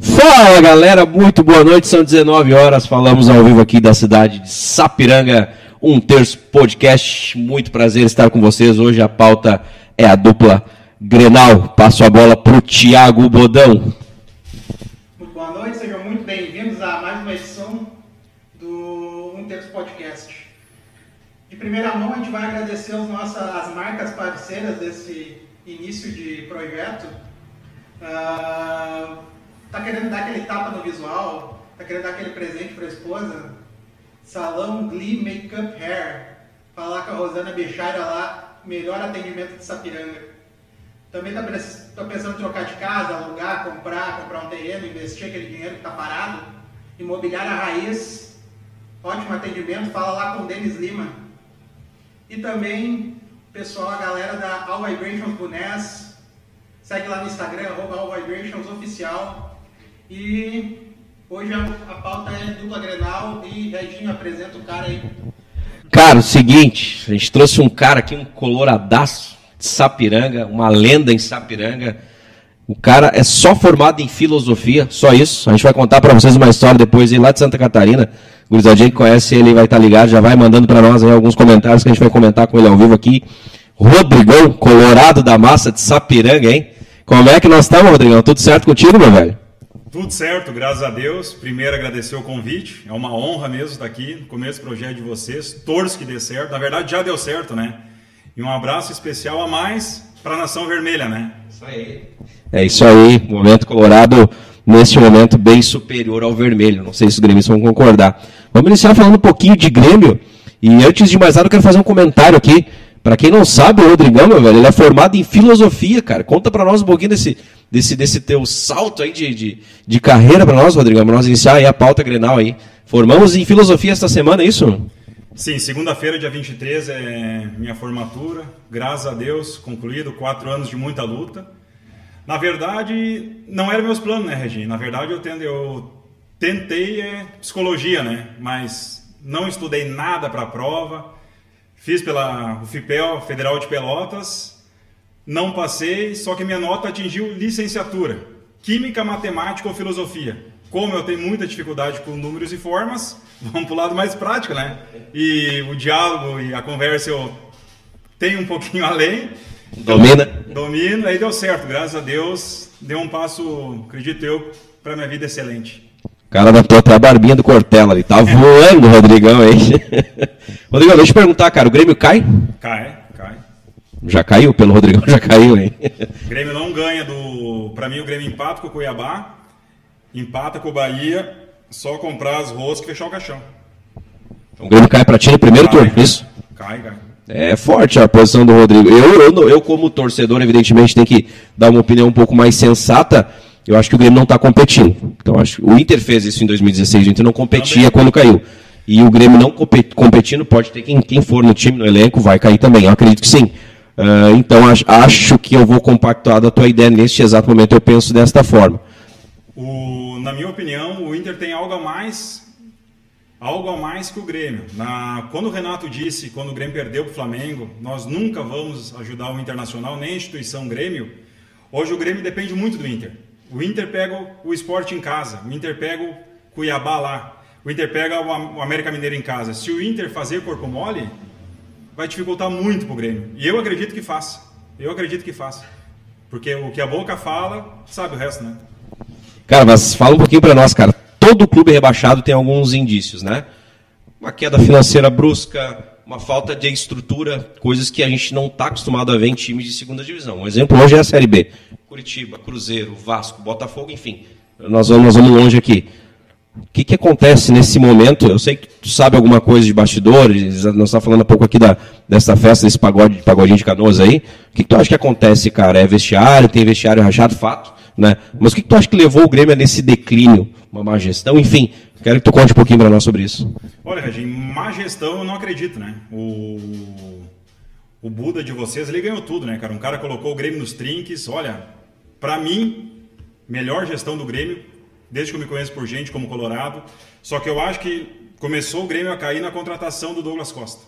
Fala galera, muito boa noite. São 19 horas. Falamos ao vivo aqui da cidade de Sapiranga, um terço podcast. Muito prazer estar com vocês. Hoje a pauta é a dupla Grenal. Passo a bola para o Thiago Bodão. Boa noite, sejam muito bem-vindos a mais uma edição do Um Terço Podcast. De primeira mão, a gente vai agradecer as nossas as marcas parceiras desse início de projeto. Uh, tá querendo dar aquele tapa no visual, tá querendo dar aquele presente para a esposa, Salão Glee Makeup Hair. Falar com a Rosana Bichaira lá, melhor atendimento de Sapiranga. Também tá, tá pensando em trocar de casa, alugar, comprar, comprar um terreno, investir aquele dinheiro que está parado. Imobiliária Raiz, ótimo atendimento, fala lá com o Denis Lima. E também, pessoal, a galera da All Vibrations Bunés, segue lá no Instagram, arroba All Vibrations Oficial. E hoje a, pauta é dupla Grenal e Reginho apresenta o cara aí. Cara, o seguinte, a gente trouxe um cara aqui, um coloradaço de Sapiranga, uma lenda em Sapiranga. O cara é só formado em filosofia, só isso. A gente vai contar para vocês uma história depois aí lá de Santa Catarina. O Gurizadinho que conhece ele vai estar tá ligado, já vai mandando para nós aí alguns comentários que a gente vai comentar com ele ao vivo aqui. Rodrigão, colorado da massa de Sapiranga, hein? Como é que nós estamos, Rodrigão? Tudo certo contigo, meu velho? Tudo certo, graças a Deus. Primeiro, agradecer o convite. É uma honra mesmo estar aqui no começo do projeto de vocês. Torço que dê certo. Na verdade, já deu certo, né? E um abraço especial a mais para a Nação Vermelha, né? Isso aí. É isso aí. Momento Colorado, neste momento, bem superior ao vermelho. Não sei se os gremistas vão concordar. Vamos iniciar falando um pouquinho de Grêmio. E antes de mais nada, eu quero fazer um comentário aqui. Para quem não sabe, o Rodrigão, meu velho, ele é formado em filosofia, cara. Conta para nós um pouquinho desse, desse, desse teu salto aí de, de, de carreira para nós, Rodrigo, para nós iniciar aí a pauta Grenal aí. Formamos em filosofia esta semana, é isso? Sim, segunda-feira, dia 23, é minha formatura. Graças a Deus, concluído, quatro anos de muita luta. Na verdade, não era meus planos, né, Regina? Na verdade, eu, tendo, eu tentei é, psicologia, né? Mas não estudei nada para a prova. Fiz pela UFIPEL, Federal de Pelotas, não passei, só que minha nota atingiu licenciatura. Química, matemática ou filosofia. Como eu tenho muita dificuldade com números e formas, vamos para o lado mais prático, né? E o diálogo e a conversa eu tenho um pouquinho além. Domina? Domino, aí deu certo, graças a Deus. Deu um passo, acredito eu, para minha vida excelente. O cara adaptou até a barbinha do Cortella ali. Tá voando, Rodrigão, aí. Rodrigão, deixa eu te perguntar, cara, o Grêmio cai? Cai. Já caiu? Pelo Rodrigão já caiu, hein? O Grêmio não ganha do. Para mim, o Grêmio empata com o Cuiabá, empata com o Bahia, só comprar as roscas e fechar o caixão. Então, o Grêmio cai para ti no primeiro cai, turno, isso? Cai, cai. É forte a posição do Rodrigo. Eu, eu, eu, como torcedor, evidentemente, tenho que dar uma opinião um pouco mais sensata. Eu acho que o Grêmio não está competindo. Então, acho o Inter fez isso em 2016. O Inter não competia quando caiu. E o Grêmio não competindo, pode ter quem, quem for no time, no elenco, vai cair também. Eu acredito que sim. Uh, então acho, acho, que eu vou compactuar da tua ideia neste exato momento. Eu penso desta forma. O, na minha opinião, o Inter tem algo a mais, algo a mais que o Grêmio. Na, quando o Renato disse, quando o Grêmio perdeu para o Flamengo, nós nunca vamos ajudar o Internacional nem a instituição Grêmio. Hoje o Grêmio depende muito do Inter. O Inter pega o esporte em casa, o Inter pega o Cuiabá lá, o Inter pega o América Mineiro em casa. Se o Inter fazer corpo mole, vai dificultar muito para o Grêmio. E eu acredito que faça. Eu acredito que faça. Porque o que a boca fala, sabe o resto, né? Cara, mas fala um pouquinho para nós, cara. Todo clube rebaixado tem alguns indícios, né? Uma queda financeira brusca, uma falta de estrutura, coisas que a gente não está acostumado a ver em times de segunda divisão. Um exemplo hoje é a Série B. Curitiba, Cruzeiro, Vasco, Botafogo, enfim. Nós vamos, nós vamos longe aqui. O que, que acontece nesse momento? Eu sei que tu sabe alguma coisa de bastidores, nós estamos falando um pouco aqui da, dessa festa, desse pagode, pagodinho de canoas aí. O que, que tu acha que acontece, cara? É vestiário, tem vestiário rachado, fato, né? Mas o que, que tu acha que levou o Grêmio a nesse declínio? Uma má gestão? Enfim, quero que tu conte um pouquinho para nós sobre isso. Olha, Regin, má gestão eu não acredito, né? O, o Buda de vocês, ele ganhou tudo, né, cara? Um cara colocou o Grêmio nos trinques. Olha, para mim, melhor gestão do Grêmio desde que eu me conheço por gente como Colorado. Só que eu acho que começou o Grêmio a cair na contratação do Douglas Costa.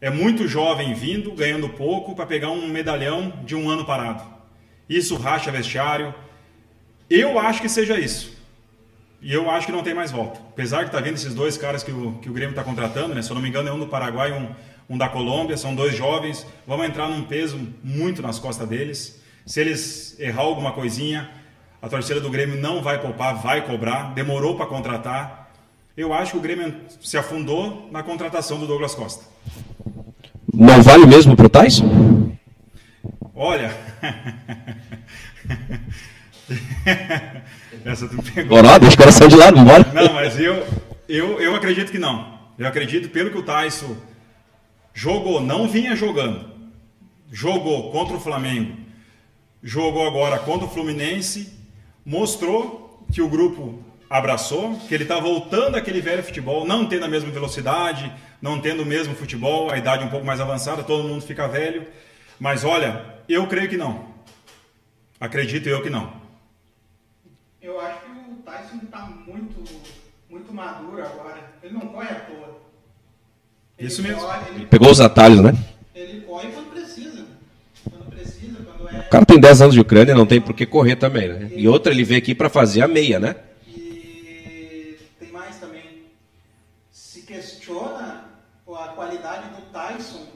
É muito jovem vindo, ganhando pouco, para pegar um medalhão de um ano parado. Isso racha vestiário. Eu acho que seja isso. E eu acho que não tem mais volta. Apesar que tá vendo esses dois caras que o, que o Grêmio está contratando, né? Se eu não me engano, é um do Paraguai e um, um da Colômbia. São dois jovens. Vamos entrar num peso muito nas costas deles. Se eles errar alguma coisinha, a torcida do Grêmio não vai poupar, vai cobrar. Demorou para contratar. Eu acho que o Grêmio se afundou na contratação do Douglas Costa. Não vale mesmo pro Tais? Olha. Essa tu me pegou. Bora, deixa o coração de lado, vambora. Não, mas eu, eu, eu acredito que não. Eu acredito, pelo que o Tyson jogou, não vinha jogando, jogou contra o Flamengo, jogou agora contra o Fluminense, mostrou que o grupo abraçou, que ele está voltando àquele velho futebol, não tendo a mesma velocidade, não tendo o mesmo futebol, a idade um pouco mais avançada, todo mundo fica velho. Mas olha, eu creio que não. Acredito eu que não. Eu acho que o Tyson está muito, muito maduro agora. Ele não corre à toa. Ele Isso mesmo. corre- ele, Pegou os atalhos, né? ele corre quando precisa. Quando precisa, quando é. O cara tem 10 anos de Ucrânia, não tem por que correr também, né? E outra, ele veio aqui para fazer a meia, né? E tem mais também. Se questiona a qualidade do Tyson,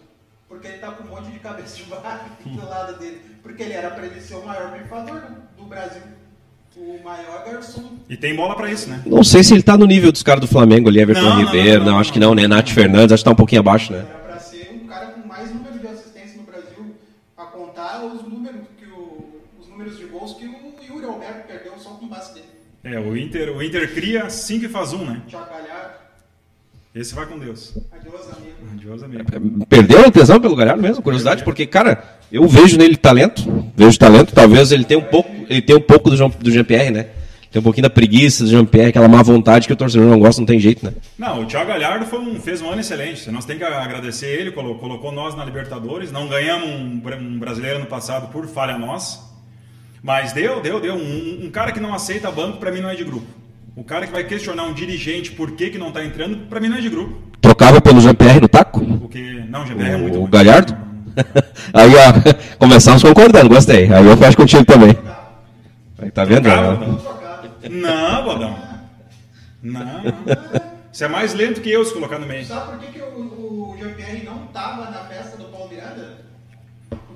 porque ele tá com um monte de cabeça de barco do lado dele. Porque ele era para ele ser o maior pifador do Brasil. O maior garçom. E tem bola para isso, né? Não sei se ele tá no nível dos caras do Flamengo ali, Everton Não, não, Ribeiro, não, não, não, acho que não, né? Nath Fernandes, acho que tá um pouquinho abaixo, né? Era para ser um cara com mais número de assistência no Brasil, a contar os números, que o, os números de gols que o Yuri Alberto perdeu só com o passe dele. É, o Inter, o Inter cria 5 e faz um, né? Thiago Galhardo, Esse vai com Deus. adiós amigo. Adiós, amigo. Perdeu a tesão pelo Galhardo mesmo, curiosidade, porque, cara, eu vejo nele talento, vejo talento, talvez ele tenha um pouco, ele tenha um pouco do, Jean, do Jean-Pierre, né? Tem um pouquinho da preguiça do Jean-Pierre, aquela má vontade que o torcedor não gosta, não tem jeito, né? Não, o Thiago Galhardo foi um, fez um ano excelente. Nós temos que agradecer ele, colo- colocou nós na Libertadores. Não ganhamos um, um brasileiro no passado por falha nossa. Mas deu, deu, deu. Um, um cara que não aceita banco, pra mim, não é de grupo. O cara que vai questionar um dirigente por que, que não tá entrando, pra mim, não é de grupo. Trocava pelo Jean-Pierre no taco? Porque, não, o GBR é muito O ruim. Galhardo? Aí, ó, começamos concordando, gostei. Aí eu fecho contigo também. Aí, tá vendo? Trocava, não. Não, Bodão. Não. Você é mais lento que eu se colocar no meio. Sabe por que, que o, o Jean-Pierre não tava na festa do Paulo Miranda?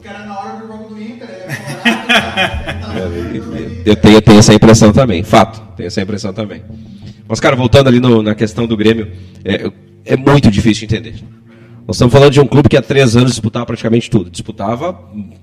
Porque era na hora do jogo do Inter, ele é. Eu tenho, eu tenho essa impressão também, fato, tenho essa impressão também. Mas, cara, voltando ali no- na questão do Grêmio, é, é muito difícil de entender. Nós estamos falando de um clube que há três anos disputava praticamente tudo. Disputava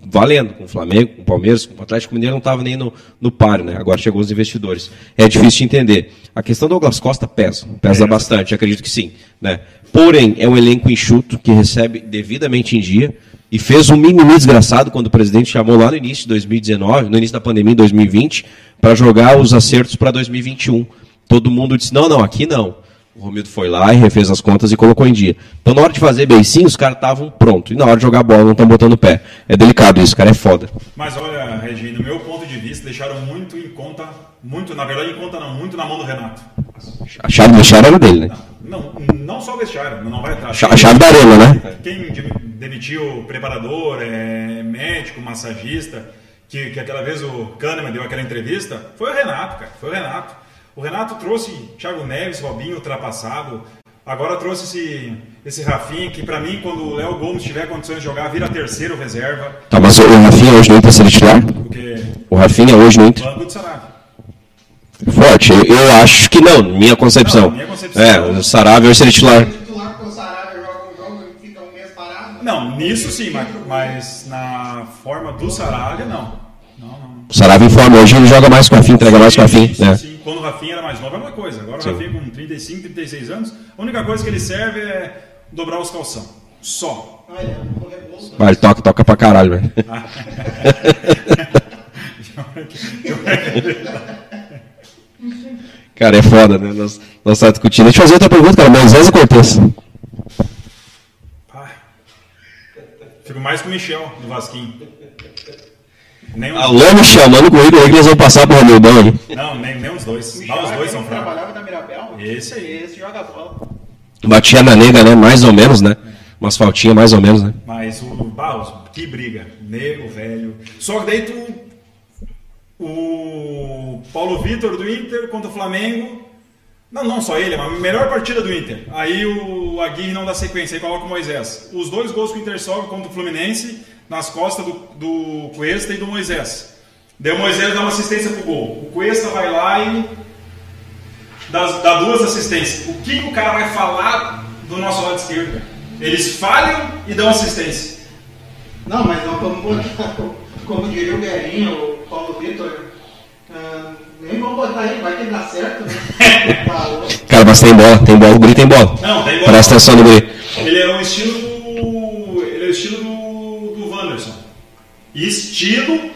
valendo com o Flamengo, com o Palmeiras, com o Atlético Mineiro não estava nem no, no páreo, né? Agora chegou os investidores. É difícil de entender. A questão do Douglas Costa pesa, pesa bastante, acredito que sim. Né? Porém, é um elenco enxuto que recebe devidamente em dia e fez um mimimi desgraçado quando o presidente chamou lá no início de 2019, no início da pandemia em 2020, para jogar os acertos para 2021. Todo mundo disse: não, não, aqui não. O Romildo foi lá e refez as contas e colocou em dia. Então, na hora de fazer beicinho, os caras estavam prontos. E na hora de jogar bola, não estão botando o pé. É delicado isso, cara, é foda. Mas olha, Regina, no meu ponto de vista, deixaram muito em conta, muito, na verdade, em conta não, muito na mão do Renato. A chave do vestiário era dele, né? Não, não só o vestiário, não vai entrar. A chave da arena, né? Quem de- demitiu o preparador, é, médico, massagista, que, que aquela vez o Kahneman deu aquela entrevista, foi o Renato, cara, foi o Renato. O Renato trouxe Thiago Neves, Robinho ultrapassado, agora trouxe esse, esse Rafinha, que pra mim, quando o Léo Gomes tiver condições de jogar, vira terceiro reserva, Tá, mas o Rafinha hoje no Inter seria titular? porque O Rafinha hoje no Inter? banco Sarabia. Forte. Eu, acho que não, minha concepção. Não, minha concepção. É, o Sarabia hoje seria titular. titular porque o Sarabia joga um jogo e fica um mês parado. Não, nisso sim, mas, mas na forma do Sarabia, não. Não, não. O Sarabia informa, hoje ele joga mais com o Rafinha, entrega mais com o Rafinha. Sim, né? sim. Quando o Rafinha era mais novo é uma coisa. Agora Sim. o Rafinha com 35, 36 anos, a única coisa que ele serve é dobrar os calção. Só. Olha, o Rebouças. Mas ele toca, toca pra caralho, velho. Cara, é foda, né? Nós, nós estamos discutindo. Deixa eu fazer outra pergunta, cara. Moisés ou Cortez? Ai. Fico mais com o Michel do Vasquinho. Nem os, Alô, Michel, manda comigo aí que nós vamos passar pro Romildão ali. não, nem, nem os dois. Michel Não, os dois são fracos. trabalhava na Mirabel. Esse aí. Esse joga bola. Batia na nega, né? Mais ou menos, né? Umas faltinhas mais ou menos, né? Mas o Baus, que briga. Nego, velho. Só que daí tu. O Paulo Vitor do Inter contra o Flamengo. Não, não só ele, mas a melhor partida do Inter. Aí o Aguirre não dá sequência, aí coloca o Moisés. Os dois gols que o Inter sobe contra o Fluminense, nas costas do, do Cuesta e do Moisés. Daí o Moisés dá uma assistência pro gol. O Cuesta vai lá e dá, dá duas assistências. O que, o cara vai falar do nosso lado esquerdo? Eles falham e dão assistência. Não, mas não botar, como diria o Guerinho, Paulo Vitor, ah, nem vamos botar ele, vai que dá certo, né? Falou. Cara, mas tem bola, tem bola, o Guri tem bola. Não, tem bola. Presta atenção no Guri. Ele é o estilo do. Ele é o estilo do, do Wanderson. Estilo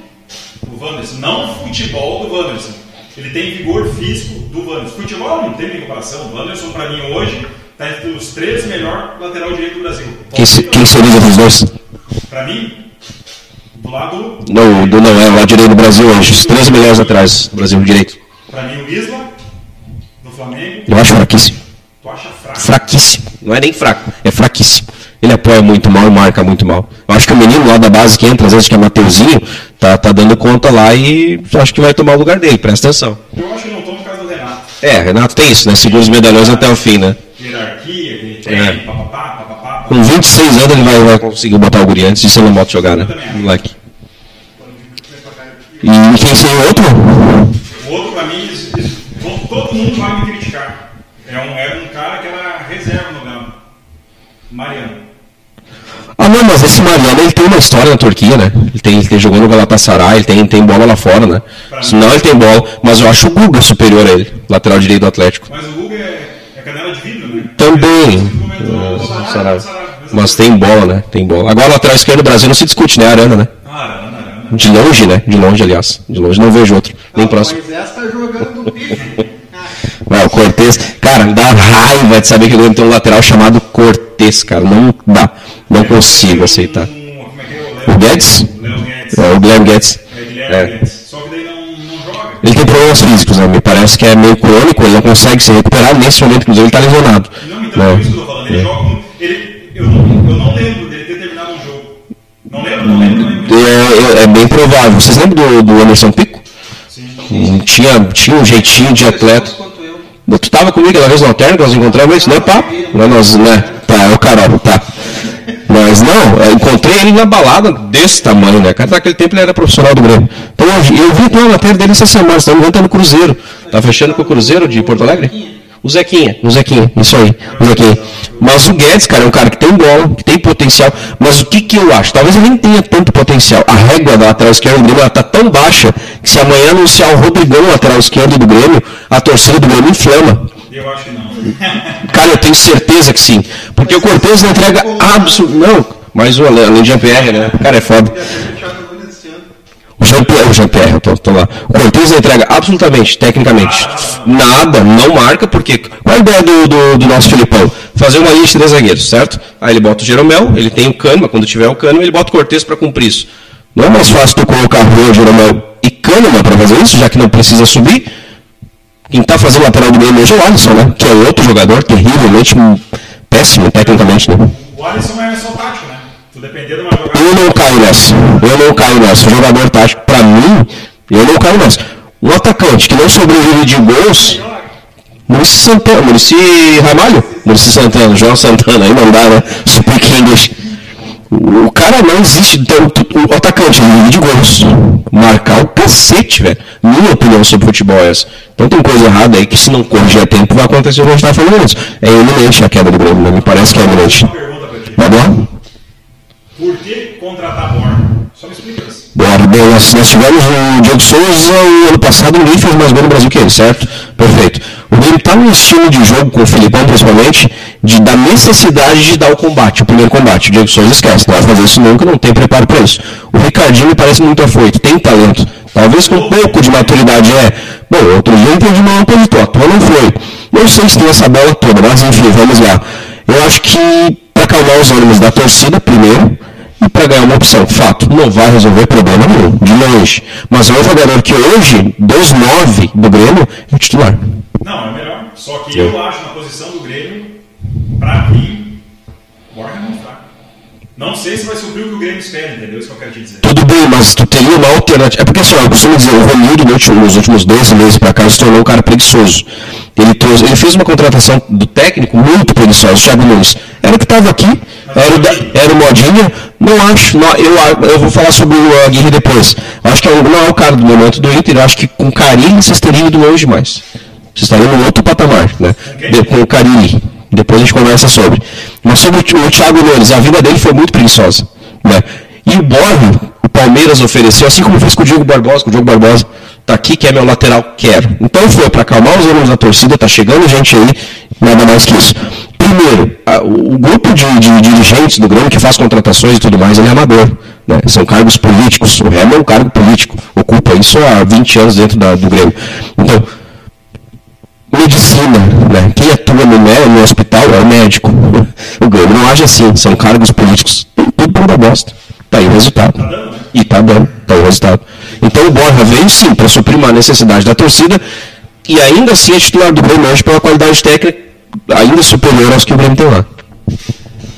do Wanderson, não futebol do Wanderson. Ele tem vigor físico do Wanderson. Futebol não tem nem comparação. O Wanderson, pra mim, hoje, tá entre os três melhores lateral direito do Brasil. Quem, quem seria dos dois? Pra mim, do lado. Não, do, não, é o lado direito do Brasil hoje. Os três melhores atrás do Brasil direito. Pra mim, o Isla, do Flamengo. Eu acho fraquíssimo. Tu acha fraco? Fraquíssimo. Não é nem fraco, é fraquíssimo. Ele apoia muito mal e marca muito mal. Eu acho que o menino lá da base que entra, às vezes que é Mateuzinho, tá, tá dando conta lá e acho que vai tomar o lugar dele, presta atenção. Eu acho que não tô no caso do Renato. É, Renato tem isso, né? Segura os medalhões até o fim, né? Hierarquia, É. papapá, papapá. Com 26 anos ele vai, vai conseguir botar o guri antes de ser no moto jogar, né? Moleque. E quem seria o outro? O outro, pra mim, eles- todo- mundo vai me criticar. É um, é um cara que era reserva no Galo. Mariano. Ah, não, mas esse Mariano ele tem uma história na Turquia, né? Ele tem, ele tem jogou no Galatasaray, ele tem, tem bola lá fora, né? Senão ele tem bola, mas eu acho o Guga superior a ele, lateral direito do Atlético. Mas o Guga é, é canela de vidro, né? Também. Mas tem bola, né? Tem bola. Agora, lateral esquerdo do Brasil não se discute, né? Arana, né? Ah. De longe, né? De longe, aliás. De longe, não vejo outro. Nem próximo. O Moisés tá jogando. Ah, Vai, o Cortez, cara, dá raiva de saber que o Grêmio tem um lateral chamado Cortez, cara. Não dá. Não consigo aceitar. Como é que é? O Guedes? Guedes. É o Guilherme Guedes. É Guilherme É. Guedes. Só que daí não, joga. Ele tem problemas físicos, né? Me parece que é meio crônico, ele não consegue se recuperar. Nesse momento, inclusive, ele tá lesionado. Não, então é isso que eu tô falando. Ele joga um, ele, eu, não, eu não lembro dele ter terminado um jogo. Não lembro, não lembro. É, é- é bem provável. Vocês lembram do, do Anderson Pico? Sim. Hum, Tinha, tinha um jeitinho de atleta. Tu tava comigo aquela vez no alterno que nós encontramos isso? Não é papo? Não nós, né? Tá, é o Carol, tá. Mas não, eu encontrei ele na balada desse tamanho, né? Cara, naquele tempo ele era profissional do Grêmio. Então eu, vi- eu vi uma matéria dele essa semana, engano, tá no Cruzeiro. Tá fechando com o Cruzeiro de Porto Alegre? O Zequinha, o Zequinha, isso aí, o Zequinha. Mas o Guedes, cara, é um cara que tem bola, que tem potencial. Mas o que que eu acho? Talvez ele nem tenha tanto potencial. A régua da lateral esquerda do Grêmio ela tá tão baixa que se amanhã anunciar o Rodrigão lateral esquerdo do Grêmio, a torcida do Grêmio inflama. Eu acho que não. Cara, eu tenho certeza que sim. Porque o Cortez não entrega absolutamente. Não, mas o de Jean-Pierre, né? O cara é foda. O. O Jean-Pierre, o Jean-Pierre, eu tô, tô lá. O Cortez entrega absolutamente, tecnicamente, nada, não marca, porque. Qual a ideia do, do, do nosso Filipão? Fazer uma linha de zagueiros, certo? Aí ele bota o Jeromel, ele tem o Kahneman, quando tiver o Kahneman, ele bota o Cortez para cumprir isso. Não é mais fácil tu colocar Rua, Jeromel e Kahneman para fazer isso, já que não precisa subir? Quem está fazendo lateral do meio é o Alisson, né? Que é outro jogador terrivelmente hum, péssimo, tecnicamente, né? O Alisson é só tático, né? Depender de uma jogada. Eu não caio nessa. Eu não caio nessa. O jogador tático, pra mim, eu não caio nessa. Um atacante que não sobrevive de gols, Murici Santana, Murici Ramalho, Murici Santana, João Santana, aí não dá, né? Speak English. O cara não existe, então, o atacante vive de gols. Marcar o cacete, velho. Minha opinião sobre futebol é essa. Então tem coisa errada aí que se não corrigir a tempo vai acontecer o que a gente tá falando isso. É iminente a queda do Grêmio, né? Me parece que é iminente. Tá bom? Por que contratar Borja? Só me explica isso. Bora, bem, nós, tivemos o Diego Souza o ano passado, ninguém fez mais gol no Brasil que ele, certo? Perfeito. O Grêmio está num estilo de jogo, com o Filipão principalmente, de, da necessidade de dar o combate, o primeiro combate. O Diego Souza esquece, não vai fazer isso nunca, não tem preparo para isso. O Ricardinho parece muito afoito, tem talento. Talvez com um pouco de maturidade é. Bom, outro dia ele teve uma apositou, a tua não foi. Não sei se tem essa bola toda, mas enfim, vamos lá. Eu acho que para acalmar os ânimos da torcida, primeiro, e para ganhar uma opção. Fato, não vai resolver problema nenhum, de longe. Mas é um jogador que hoje, dos nove do Grêmio, é o titular. Não, é melhor. Só que eu acho na posição do Grêmio, pra mim, Borja não está. Não sei se vai suprir o que o Grêmio espera, entendeu? Isso que eu quero te dizer. Tudo bem, mas tu teria uma alternativa. É porque assim, eu costumo dizer, o Romildo nos últimos 12 meses para cá se tornou um cara preguiçoso. Ele, trouxe, ele fez uma contratação do técnico muito preguiçosa, o Thiago Nunes. Era o que estava aqui, era o, da, era o Modinha. Não acho, não, eu, eu vou falar sobre o Aguirre depois. Acho que é não é o cara do momento do Inter, acho que com carinho vocês teriam ido longe demais. Vocês estariam em outro patamar, né? De, com o Carilli. Depois a gente conversa sobre. Mas sobre o, Thiago Nunes, a vida dele foi muito preguiçosa. Né? E o Borro, o Palmeiras ofereceu, assim como fez com o Diogo Barbosa, com o Diogo Barbosa, tá aqui, quer meu lateral, quero. Então foi para acalmar os ânimos da torcida, tá chegando gente aí, nada mais que isso. Primeiro, a, o grupo de, de, dirigentes do Grêmio que faz contratações e tudo mais, ele é amador. Né? São cargos políticos. O Remo é um cargo político, ocupa isso há 20 anos dentro da, do Grêmio. Então, medicina, né? quem atua no, no hospital é o médico. O Grêmio não age assim, são cargos políticos, tudo por da bosta. Está aí o resultado. E está dando, está o resultado. Então o Borja veio sim para suprir uma necessidade da torcida e ainda assim é titular do Grêmio hoje pela qualidade técnica ainda superior aos que o Grêmio tem lá.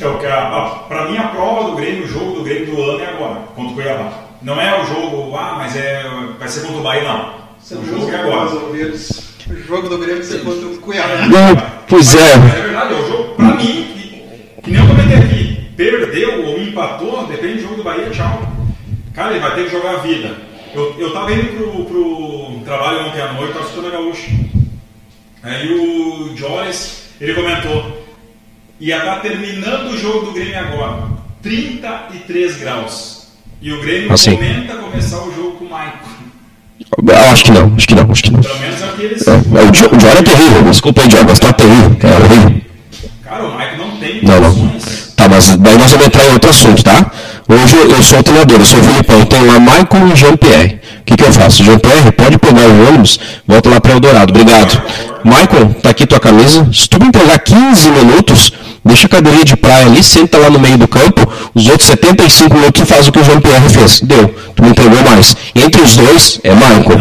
É, para mim a prova do Grêmio, o jogo do Grêmio do ano é agora, contra o Cuiabá. Não é o jogo, ah, mas é, vai ser contra o Bahia, não. o jogo é agora. O jogo do Grêmio ser contra o Cuiabá. Não, pois é. Mas é verdade, é o jogo, pra mim, que, que nem eu comentei aqui, perdeu ou empatou, depende do jogo do Bahia, tchau. Cara, ele vai ter que jogar a vida. Eu, eu tava indo pro, pro trabalho ontem à noite, tava escutando a gaúcha. Aí o Joyce, ele comentou, ia estar tá terminando o jogo do Grêmio agora, 33 graus. E o Grêmio assim. comenta começar o jogo com o Maicon. Eu acho que não, acho que não, acho que não. Pelo menos é o que eles. É, o Dior é terrível, desculpa aí, Dior, mas tá terrível, é horrível. Cara, o Mike não tem não, não. Tá, mas daí nós vamos entrar em outro assunto, tá? Hoje eu sou treinador, eu sou o Filipão, tem lá Michael e Jean-Pierre. O que, que eu faço? Jean-Pierre, pode pegar o ônibus, volta lá para Eldorado. Obrigado. Michael, tá aqui tua camisa. Se tu me entregar 15 minutos, deixa a cadeirinha de praia ali, senta lá no meio do campo, os outros 75 minutos faz o que o Jean-Pierre fez. Deu. Tu me entregou mais. Entre os dois, é Michael.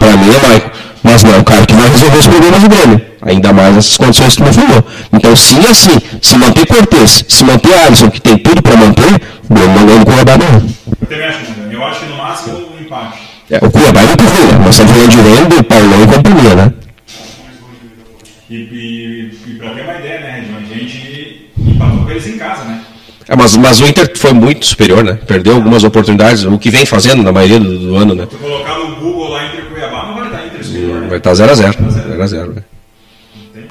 Para mim é Michael. Mas não é o cara que vai resolver os problemas do Grêmio. Ainda mais nessas condições que me falou. Então, sim, assim, se manter Cortez, se manter Alisson, que tem tudo para manter, o Grêmio não ganha com o Cuiabá, não. Eu também acho, eu acho que no máximo um empate. É, o Cuiabá é ruim, né? Nós estamos falando de Rendo, Paulão e companhia, né? E, e, e para ter uma ideia, né, a gente empatou com eles em casa, né? É, mas, mas o Inter foi muito superior, né? Perdeu algumas oportunidades, o que vem fazendo na maioria do, do ano, né? Se colocar no Google lá Inter Vai estar 0x0. 0x0, né?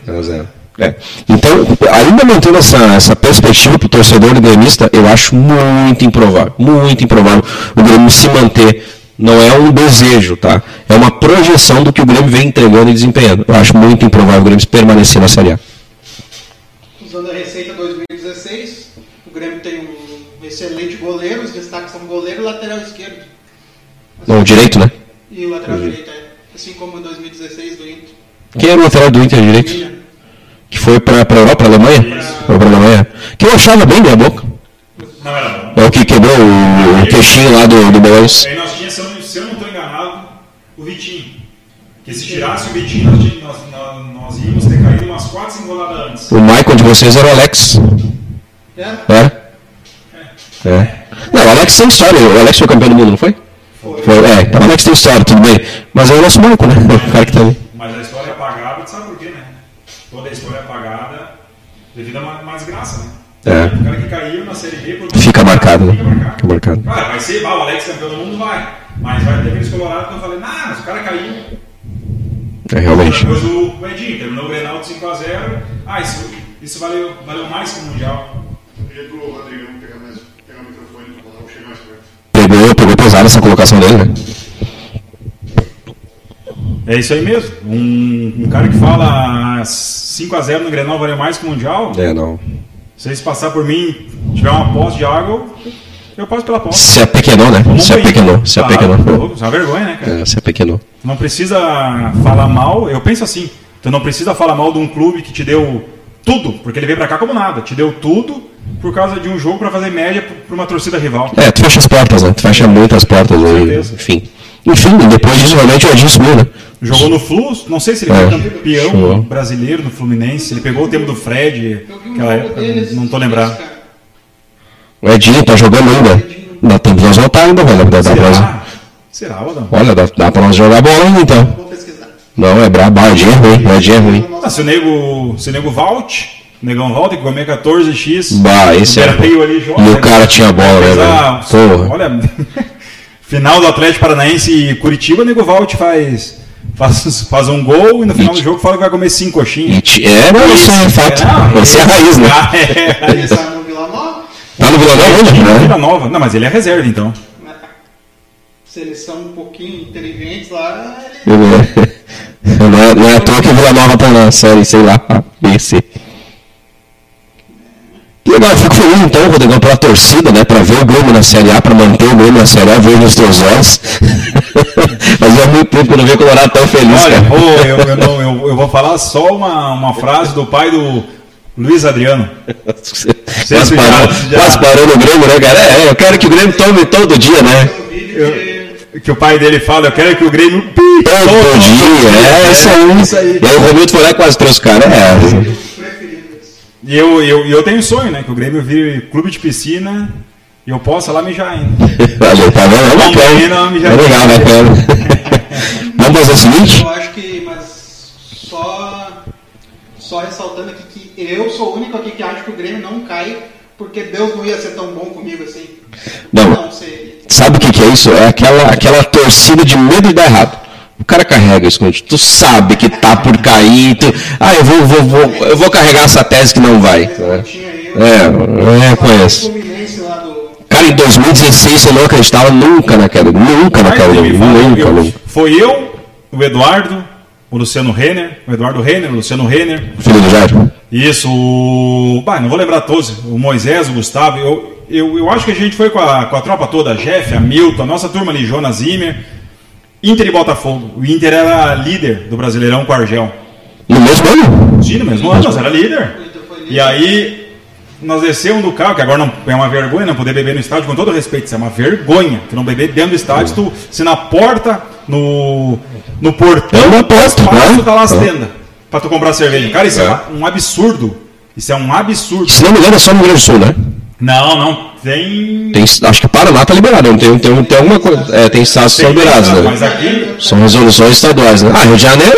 0x0. É. Então, ainda mantendo essa, essa perspectiva para o torcedor gremista, eu acho muito improvável, muito improvável o Grêmio se manter. Não é um desejo, tá? É uma projeção do que o Grêmio vem entregando e desempenhando. Eu acho muito improvável o Grêmio permanecer na Série A. Usando a receita 2016, o Grêmio tem um excelente goleiro, os destaques são goleiro e lateral esquerdo. Não, o direito, né? E o lateral direito, é. Assim como em 2016 do Inter. Quem era o lateral do Inter direito? Que foi para a Europa, Alemanha? Foi para a Alemanha. Que eu achava bem minha boca. Não era bom. É o que quebrou o, o queixinho lá do, do Boys. Aí nós tínhamos, se eu não estou enganado, o Vitinho. Que se tirasse o Vitinho, nós, nós, nós íamos ter caído umas 4, 5 rodadas antes. O Michael de vocês era o Alex. É? É? É. Não, o Alex tem história. O Alex foi campeão do mundo, não foi? Foi. é, então o Alex tem história, tudo bem. Mas é o nosso Michael, né? O cara que tá ali. Mas a história é apagada, sabe por quê, né? Toda a história é apagada devido a uma, uma desgraça, né? É. O cara que caiu na Série B... Por Fica marcado, né? Fica marcado. Fica marcado. Cara, vai ser, ah, o Alex campeão do mundo, vai. Mas vai ter aqueles colorados que eu falei, ah, mas o cara caiu. É, realmente. Depois o, Edinho terminou o Grenal de 5x0. Ah, isso, isso valeu, valeu mais que o Mundial. Eu pro Rodrigão Pegou, pegou pesado essa colocação dele, né? É isso aí mesmo. Um, um cara que fala 5x0 no Grenal valeu mais que o Mundial. É, não. Se eles passar por mim, tiver uma posse de água, eu passo pela posse. Se apequenou, né? Vamos Se aí. apequenou, se Tá, apequenou. Isso é uma vergonha, né, cara? É, se apequenou. Não precisa falar mal. Eu penso assim: tu não precisa falar mal de um clube que te deu tudo, porque ele veio pra cá como nada. Te deu tudo por causa de um jogo pra fazer média pra uma torcida rival. É, tu fecha as portas, né? Tu fecha muitas portas aí, certeza. enfim. Enfim, depois disso realmente o Edinho sumiu, né? Jogou no Flu, não sei se ele É, foi campeão jogou. brasileiro no Fluminense. Ele pegou o tempo do Fred, aquela época, não tô lembrado. O Edinho tá jogando ainda. Dá tempo de nós voltar ainda, velho. Dá, dá pra nós- Será? Será, Aldão? Olha, dá, dá pra nós jogar bola ainda então. Vou pesquisar. Não, é brabo. O Edinho é ruim. O Edinho é ruim. Ah, se o nego, se o nego negão volta, que comer 14x. Bah, esse é. o Rio ali joga. E o cara tinha bola, né, Mas, velho? ah, Porra. Olha, final do Atlético Paranaense e Curitiba, o nego volte faz, faz, faz um gol e no final do jogo fala que vai comer cinco coxinhas. E ti- É, não, isso é fato. Essa é a raiz, né? Ah, é, Ele está no Vila Nova, Tá no Vila Nova hoje, Vila né? Nova. Não, mas ele é reserva, então. né? seleção um pouquinho inteligentes lá, ele Não é, não é à toa que o Vila Nova tá na série, sei lá, B, C. Legal, eu fico feliz então, Rodrigão, pela torcida, né? Pra ver o Grêmio na Série A, pra manter o Grêmio na Série A, ver nos teus olhos. Fazia muito tempo que eu não vi o Colorado tão feliz, Olha, cara. ô, eu, eu, não- eu- eu vou falar só uma, uma frase do pai do Luiz Adriano. Quase parou, já- quase parou no Grêmio, né, cara? É, eu quero que o Grêmio tome todo dia, né? de Que o pai dele fala, eu quero que o Grêmio pi, Todo dia, é isso aí. Isso aí. E aí o Romildo foi lá e quase trouxe o cara. É. E eu, eu, eu tenho um sonho, né? Que o Grêmio vire clube de piscina e eu possa lá mijar ainda. valeu, tá vendo? É Não, bacana. É legal, bacana. Vamos fazer o seguinte? Eu acho que, mas só, só ressaltando aqui que eu sou o único aqui que acho que o Grêmio não cai porque Deus não ia ser tão bom comigo assim. Não. Não seria. Sabe o que, que é isso? É aquela, aquela torcida de medo de dar errado. O cara carrega isso. Tu sabe que tá por cair. Tu... Ah, eu vou, vou, vou, eu vou carregar essa tese que não vai. É, eu conheço. O. Cara, em 2016 eu não acreditava nunca naquela. Nunca naquela. Mas, me fala, Nunca, nunca. Foi eu, o Eduardo, o Luciano Renner, o Eduardo Renner, o Luciano Renner, Filho do Jairo. Isso, o. Bah, não vou lembrar todos. O Moisés, o Gustavo. Eu, eu, eu acho que a gente foi com a, com a tropa toda, a Jeff, a Milton, a nossa turma ali, Jonas Zimmer. Inter e Botafogo. O Inter era líder do Brasileirão com o Argel. No mesmo ano? Sim, no mesmo ano, nós era líder. E aí, nós descemos do carro, que agora não, é uma vergonha não poder beber no estádio, com todo respeito, isso é uma vergonha. Tu não beber dentro do estádio, tu, se na porta, no, no portão, É uma porta, espaço, né? tá lá as É. tendas pra tu comprar cerveja. Cara, isso é, É. um absurdo. Isso é um absurdo. Se não me engano, é só no Rio Grande do Sul, né? Não, não, tem. Tem, acho que Paraná tá liberado. Não tem, tem, tem alguma coisa. É, tem estados que são liberados, Mas né? aqui, São resoluções estaduais, né? Ah, Rio de Janeiro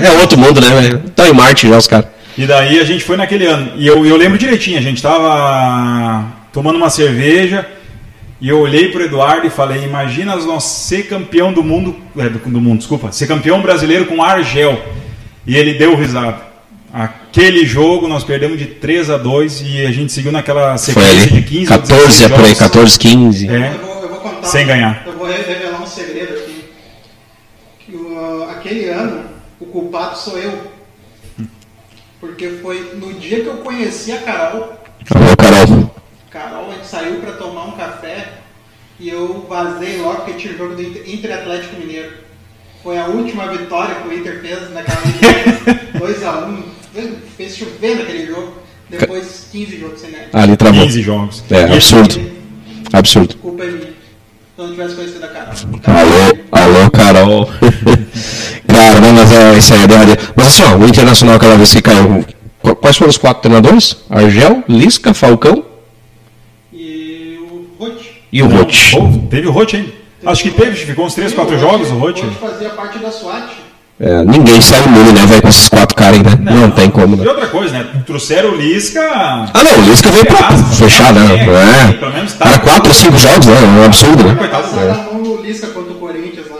é, é outro mundo, né? Tá em Marte já os caras. E daí a gente foi naquele ano. E eu, eu lembro direitinho, a gente tava tomando uma cerveja e eu olhei pro Eduardo e falei, imagina nós ser campeão do mundo, é, do, do mundo, desculpa, ser campeão brasileiro com Argel. E ele deu risada. Aquele jogo nós perdemos de 3 a 2 e a gente seguiu naquela Foi sequência de ali. 15 ou 14 é 16 por aí, jogos. 14, 15. É. Eu vou, eu vou contar. Sem ganhar. Eu vou re- revelar um segredo aqui. Que o, aquele ano, o culpado sou eu. Porque foi no dia que eu conheci a Carol. Alô, Carol. Carol, a gente saiu pra tomar um café e eu vazei logo porque tinha o jogo do Inter, Inter Atlético Mineiro. Foi a última vitória que o Inter fez naquela 2x1. Fez chover naquele jogo. Depois 15 jogos sem ganhar. Ali travou. 15 jogos. É, E absurdo. Absurdo. A culpa é minha. Se eu não tivesse conhecido a Carol. Alô, alô, Carol. Cara, não, mas é isso aí, é. Mas assim, ó, o Internacional aquela vez que caiu. qu- Quais foram os quatro treinadores? Argel, Lisca, Falcão E o Rote. e o pô, Teve o Rote ainda. Acho que teve, ficou uns 3, 4 jogos o Rote. O Rote fazia parte da SWAT. É, ninguém sai imune, né, velho, com esses quatro caras aí, né? Não, tem como, E né? outra coisa, né? Trouxeram o Lisca. Ah, não, o Lisca veio pra fechar, né? É, pelo menos É. tá. Era quatro, cinco jogos, né? É um absurdo, né? Coitado, mão no Lisca contra o Corinthians lá.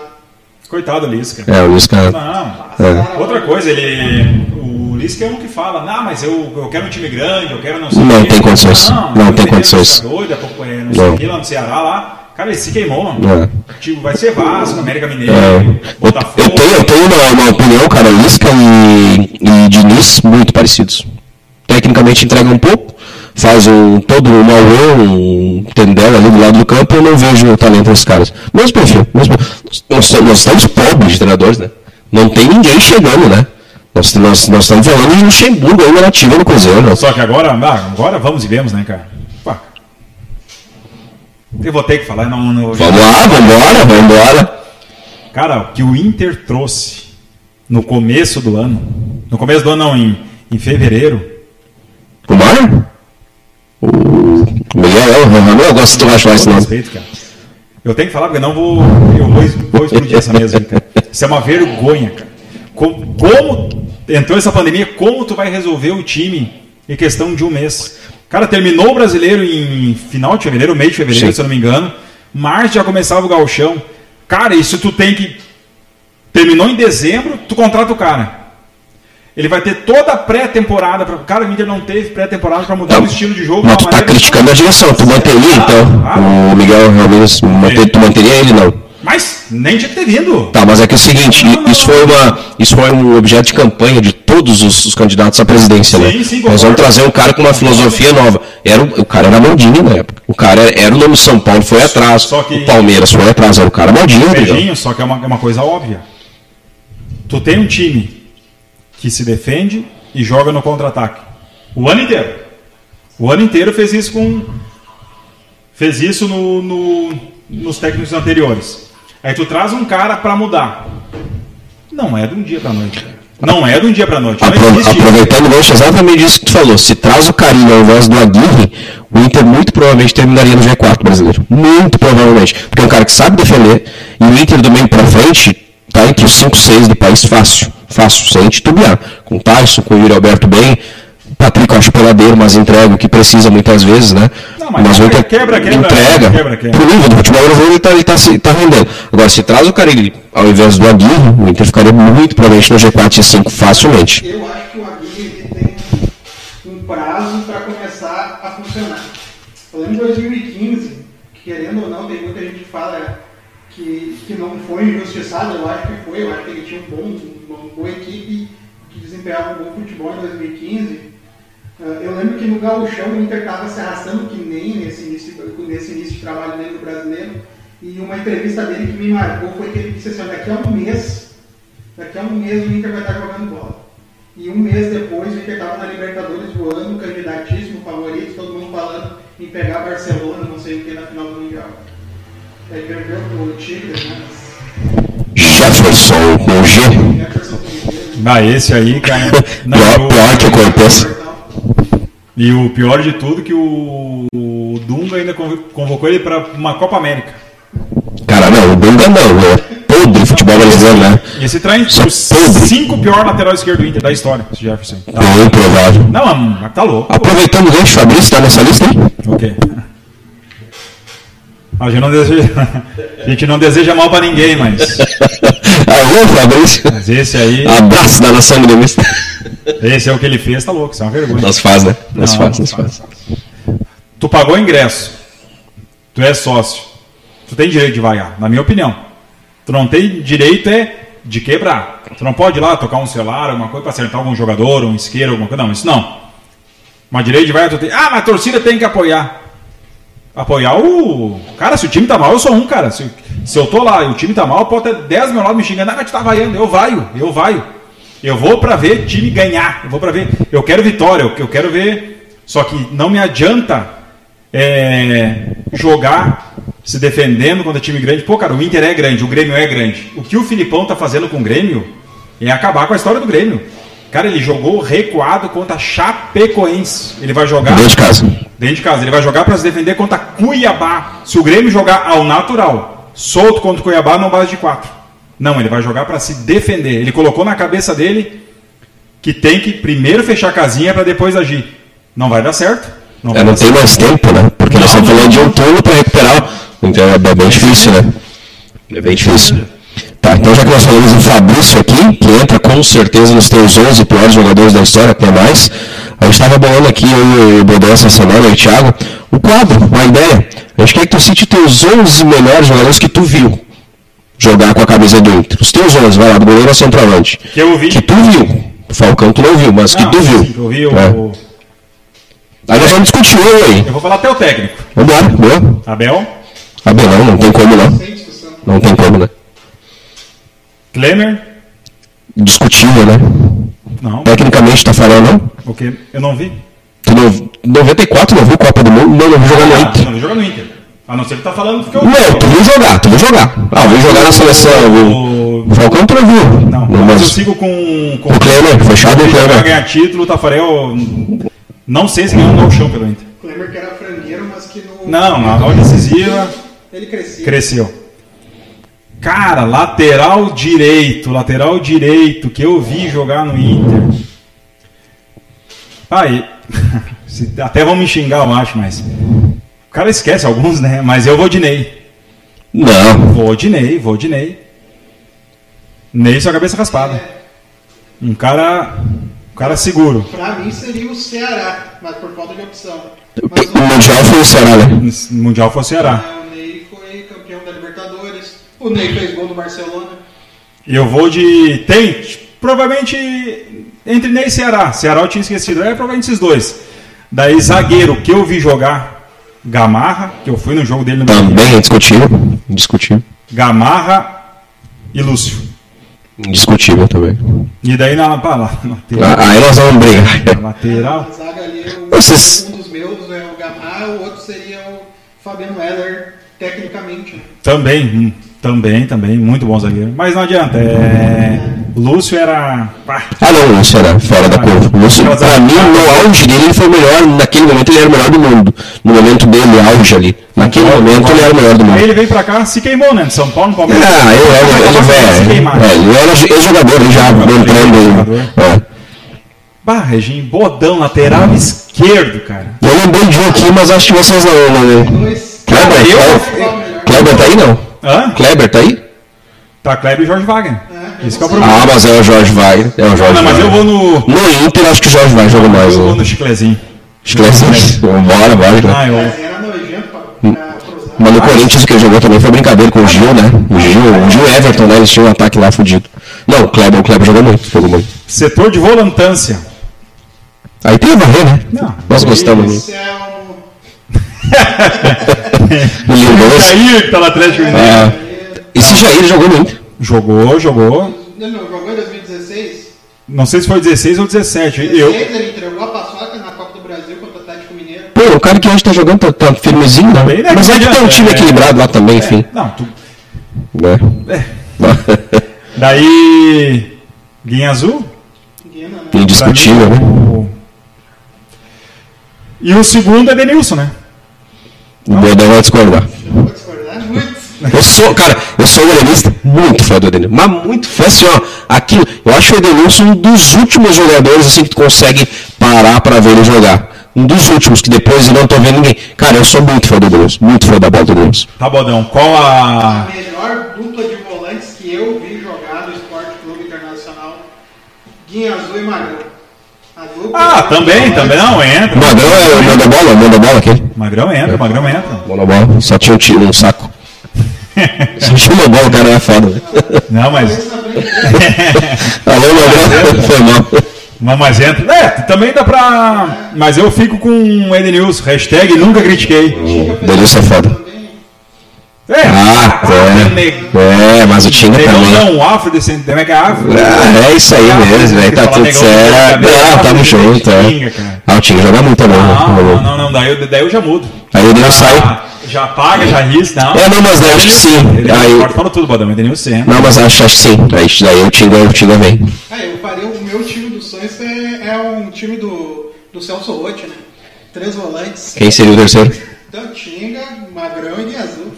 Coitado do Lisca. É, o Lisca. Não. A Outra coisa, ele. O Lisca é um que fala, não, mas eu, eu quero um time grande, eu quero não sei o Não quê." tem condições. Não eu tem condições. Doido, é, é, não sei Não. o que lá no Ceará lá. Cara, ele se queimou. É. Tipo, vai ser Vasco, América Mineiro, É. Botafogo. eu tenho, eu tenho uma, uma opinião, cara, Lisca e, e Diniz muito parecidos. Tecnicamente entrega um pouco, faz um, todo um Mauê, um Tendel ali do lado do campo, eu não vejo o talento desses caras. Mesmo perfil. Mesmo, nós, nós estamos pobres de treinadores, né? Não tem ninguém chegando, né? Nós, nós, nós estamos falando de Luxemburgo ainda nativa no Cruzeiro. né? Só que agora, ah, agora vamos e vemos, né, cara? Eu vou ter que falar, não, não Vamos lá, vambora, vambora. Cara, o que o Inter trouxe no começo do ano, no começo do ano não, em, em fevereiro, O Mar? O Miguel é Não, eu gosto de falar esse. Respeito, cara. Eu tenho que falar, porque não vou. Eu vou, vou explodir essa mesa aí, cara. Isso é uma vergonha, cara. Como, como entrou essa pandemia, como tu vai resolver o time em questão de um mês? Cara, terminou o brasileiro em final de fevereiro, meio de fevereiro, Sim. se eu não me engano. Março já começava o galchão. Cara, isso tu tem que. Terminou em dezembro, tu contrata o cara. Ele vai ter toda a pré-temporada. Pra... Cara, o Inter não teve pré-temporada para mudar Não, o estilo de jogo. Mas de tu tá criticando a direção, tu manteria então? Ah, O Miguel Ramírez, manter- tu manteria ele não? Mas nem tinha que ter vindo. Tá, mas é que é o seguinte, Não, não, isso foi, uma, isso foi um objeto de campanha de todos os, os candidatos à presidência, Sim, né? sim, Nós vamos trazer um cara com uma filosofia nova. Era, o cara era Maldini na época. O cara era, era o nome São Paulo, foi atrás. Só que- O Palmeiras foi atrás, era o cara Maldini. Beijinho, só que é uma, é uma coisa óbvia. Tu tem um time que se defende e joga no contra-ataque. O ano inteiro. O ano inteiro fez isso com. Fez isso no, no- nos técnicos anteriores. Aí tu traz um cara pra mudar. Não é de um dia pra noite. Não é de um dia pra noite. Apro- aproveitando o gancho, exatamente isso que tu falou. Se traz o Carinho ao invés do Aguirre, o Inter muito provavelmente terminaria no G4 brasileiro. Muito provavelmente. Porque é um cara que sabe defender, e o Inter do meio pra frente tá entre os 5, 6 do país fácil. Fácil, sem titubear. Com o Tyson, com o Yuri Alberto bem. Eu acho peladeiro, mas entrega o que precisa muitas vezes, né? Não, mas o Inter quebra, quebra, entrega. quebra, quebra. Pro nível do futebol brasileiro, ele tá, ele tá, se- tá rendendo. Agora, se traz o Carilli ao invés do Aguirre, o Inter ficaria muito provavelmente no G4 e 5 facilmente. Eu acho que o Aguirre tem um prazo para começar a funcionar. Eu lembro de 2015, que querendo ou não, tem muita gente que fala que, que não foi injustiçado, eu acho que foi, eu acho que ele tinha um bom, uma boa equipe que desempenhava um bom futebol em 2015. Ah, Eu lembro que no Gauchão o Inter estava se arrastando que nem nesse início, nesse início de trabalho dele no brasileiro. E uma entrevista dele que me marcou foi que ele disse assim, "Olha, daqui a um mês Daqui a um mês o Inter vai estar jogando bola. E um mês depois o Inter estava na Libertadores voando, candidatíssimo, favorito, todo mundo falando em pegar Barcelona, não sei o que, na final do Mundial. Aí perdeu o Tigres, né? Jefferson Figueiredo. Ah, esse aí, cara. Não, Pior, o- pior que o Cortez. E o pior de tudo que o, o Dunga ainda convo- convocou ele para uma Copa América. Cara, não, o Dunga não. É podre o futebol brasileiro, né? E esse traz é os podre. cinco pior lateral esquerdo do Inter da história, esse Jefferson. Tá. Bem provável. Não, mas tá louco. Aproveitando o gancho, Fabrício tá nessa lista aí? O quê? A gente não deseja, a gente não deseja mal para ninguém, mas, Alô, Fabrício. mas esse aí, Abraço da nação gremista. esse é o que ele fez, tá louco, isso é uma vergonha. Nós faz, né? Nós Não, faz, nós faz. Tu pagou ingresso, tu é sócio, tu tem direito de vaiar, na minha opinião. Tu não tem direito é de quebrar. Tu não pode ir lá tocar um celular, alguma coisa para acertar algum jogador, um isqueiro, alguma coisa. Não, isso não. Mas direito de vaiar tu tem. Ah, mas a torcida tem que apoiar. Apoiar o. Cara, se o time tá mal, eu sou um, cara. Se, se eu tô lá e o time tá mal, pode ter 10 meu lado me xingando. Mas tu tá vaiando. Eu vaio, eu vaio. Eu vou pra ver time ganhar. Eu vou pra ver. Eu quero vitória, eu quero ver. Só que não me adianta é, jogar se defendendo contra time grande. Pô, cara, o Inter é grande, o Grêmio é grande. O que o Filipão tá fazendo com o Grêmio é acabar com a história do Grêmio. Cara, ele jogou recuado contra Chapecoense. Ele vai jogar Dentro de casa. Dentro de casa. Ele vai jogar para se defender contra Cuiabá. Se o Grêmio jogar ao natural, solto contra o Cuiabá, não base de quatro. Não, ele vai jogar para se defender. Ele colocou na cabeça dele que tem que primeiro fechar a casinha para depois agir. Não vai dar certo. Não É, não tem mais tempo, né? Porque nós estamos falando de um turno para recuperar. Então é bem difícil, né? É bem difícil. Tá, então já que nós falamos do Fabrício aqui, que entra com certeza nos teus 11 piores jogadores da história, até mais, a gente estava bolando aqui, eu e o Bodé essa semana, e o Thiago, o quadro, uma ideia. A gente quer que tu cite teus 11 melhores jogadores que tu viu jogar com a camisa do Inter. Os teus 11, vai lá, do goleiro ao centroavante. Que eu vi. Que tu viu. O Falcão tu não viu, mas que Não, tu viu. Eu vi o, É. o- Aí nós vamos discutir aí. Eu vou falar até o técnico. Vambora, boa. Abel, bem, não, não tem como não. Não tem como, né? Klemer. Discutível, né? Não, Tecnicamente tá falando, não? o que? Eu não vi. Tu não, 94 não viu Copa do Mundo? Não, não viu jogar no Ah, Inter. não vi jogar no Inter. A não ser que tá falando porque eu Não, tu viu jogar, tu viu jogar. Ah, viu jogar na seleção. O, o Falcão tu não viu. Não, Não, mas eu sigo com, com o Klemer, fechado o Ele vai ganhar título, o Tafarel. Não sei se ganhou no chão pelo Inter. Klemer que era frangueiro, mas que no. Não, na hora decisiva Ele crescia. cresceu. Cara, lateral direito, lateral direito que eu vi jogar no Inter. Aí, se- até vão me xingar, eu acho, mas o cara esquece alguns, né? Mas eu vou de Ney. Não. Vou de Ney, vou de Ney. Ney sua cabeça raspada. Um cara, um cara seguro. Pra mim seria o Ceará, mas por falta de opção. O Mas Mundial foi o Ceará, né? Mundial foi o Ceará. o Ney foi campeão da Libertadores. O Ney fez gol no Barcelona. E eu vou de. Tem, provavelmente entre Ney e Ceará. Ceará eu tinha esquecido. É provavelmente esses dois. Daí zagueiro que eu vi jogar, Gamarra, que eu fui no jogo dele no Também é discutível. Indiscutível. Gamarra e Lúcio. Indiscutível também. E daí na, pá, lá, na lateral. Ah, Aí nós vamos brigar. na lateral. Zaga ali, o- Vocês- um dos meus é o Gamar, o outro seria o Fabiano Heller, tecnicamente. né? Também, hum, também, também. Muito bom zagueiro. Mas não adianta. É, Lúcio era. Ah, não, o Lúcio era fora da curva. Lúcio, pra mim, no auge dele, ele foi o melhor. Naquele momento, ele era o melhor do mundo. No momento dele, auge ali. Naquele momento, ele era o melhor do Aí mundo. ele veio pra cá, se queimou, né? De São Paulo, no Palmeiras. Ah, ele era, ele, ele, é, ele era ex-jogador, ele já entrando. É. Bah, Reginho, bodão, lateral esquerdo, cara. Eu lembrei de um aqui, mas acho que vocês não. não Dois. Kleber, eu- Kleber, Kleber tá aí, não? Hã? Kleber tá aí? Tá Kleber e Jorge Wagner. É, Esse que é o problema. Ah, mas é o Jorge Wagner. É o Jorge Não, mas eu Wagner. vou no. No Inter, acho que o Jorge Wagner jogou mais. Eu vou né? no chiclezinho. Esclarece. Bora, bora. Ah, eu. Pra, pra cruzar. Mas no Corinthians o que ele jogou também foi brincadeira com o Gil, né? O Gil, o Gil Everton, né? Eles tinham um ataque lá fudido. Não, o Kleber, o Kleber jogou muito, jogou muito. Setor de volantância. Aí tem o Varré, né? Não. Nós gostamos Esse é Lindoso. Jair, que tá no Atlético Mineiro. Ah, esse Jair jogou muito. Jogou, jogou. Ele não jogou em 2016? Não sei se foi 16 ou 17. 16 Eu, ele entregou a paçoca na Copa do Brasil contra o Atlético Mineiro. Pô, o cara que hoje tá jogando tá, tá firmezinho, né? Bem, né? Mas é que tem um time É. equilibrado lá também, enfim. não, tu, Né? daí. Guinha Azul. Guiana, né? Indiscutível, né? O- E o segundo é Denilson, né? O Bodão vai discordar. Não vou discordar muito. Eu sou, cara, eu sou gremista muito fã do Edenilson. Mas muito fã, assim, ó. Aquilo, eu acho o Edenilson um dos últimos jogadores, assim, que tu consegue parar pra ver ele jogar. Um dos últimos, que depois eu não tô vendo ninguém. Cara, eu sou muito fã do Edenilson. Muito fã da bola do Edenilson. Tá, Bodão. Qual A a. melhor dupla de volantes que eu vi jogar no Esporte Clube Internacional, Guinha Azul e Magrão. Ah, também, também não, entra. Magrão é o manda bola, manda bola aquele. Magrão entra, Magrão entra. Manda bola. Só tinha um, ti- um saco. Só tinha uma bola, o cara era foda, né? Não, mas. Alô, Magrão. Foi mal. Não, mas entra. É, também dá pra. Mas eu fico com o Edenilson. Hashtag nunca critiquei. Edenilson é foda. É, Ah, é. É, mas o Tinga Negão também. não, afrodescendente. Como é que é afro? Ah, é isso aí mesmo, velho. Tá Falar tudo certo. negão, Ah, tamo negão, junto, Tinga, é. Ah, o Tinga joga muito também. né? Não, não, não, não, daí, eu- daí eu já mudo. Aí ele não sai. Ah, já paga, já risca, não. É, não, mas eu acho que sim. Ele Aí, fala tudo, Badão, Edenilson entra. não, mas acho, acho que sim. Aí daí o Tinga, o Tinga vem. Ah, eu faria o meu time do Santos é, é um time do, do Celso Rotti, né? Três volantes. Quem seria o terceiro? Tantinga, Magrão e Azul.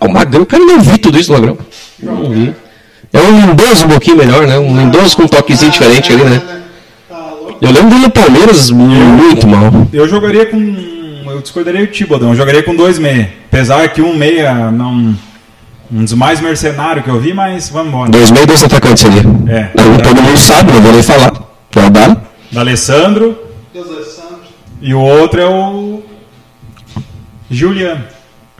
O Magrão, cara, eu não vi tudo isso, Magrão. Não vi. É um lindoso um pouquinho melhor, né? Um lindoso com um toquezinho diferente ali, né? Tá. Eu lembro dele no Palmeiras muito mal. Eu jogaria com. Eu discordaria do Tibodão, eu jogaria com dois meia. Apesar que um meia não. Um dos mais mercenários que eu vi, mas vamos embora. Dois meio dois atacantes ali. É. Não, todo mundo sabe, não vou nem falar. Que é o Dali. Da Alessandro Deus Santos. e o outro é o. Juliano.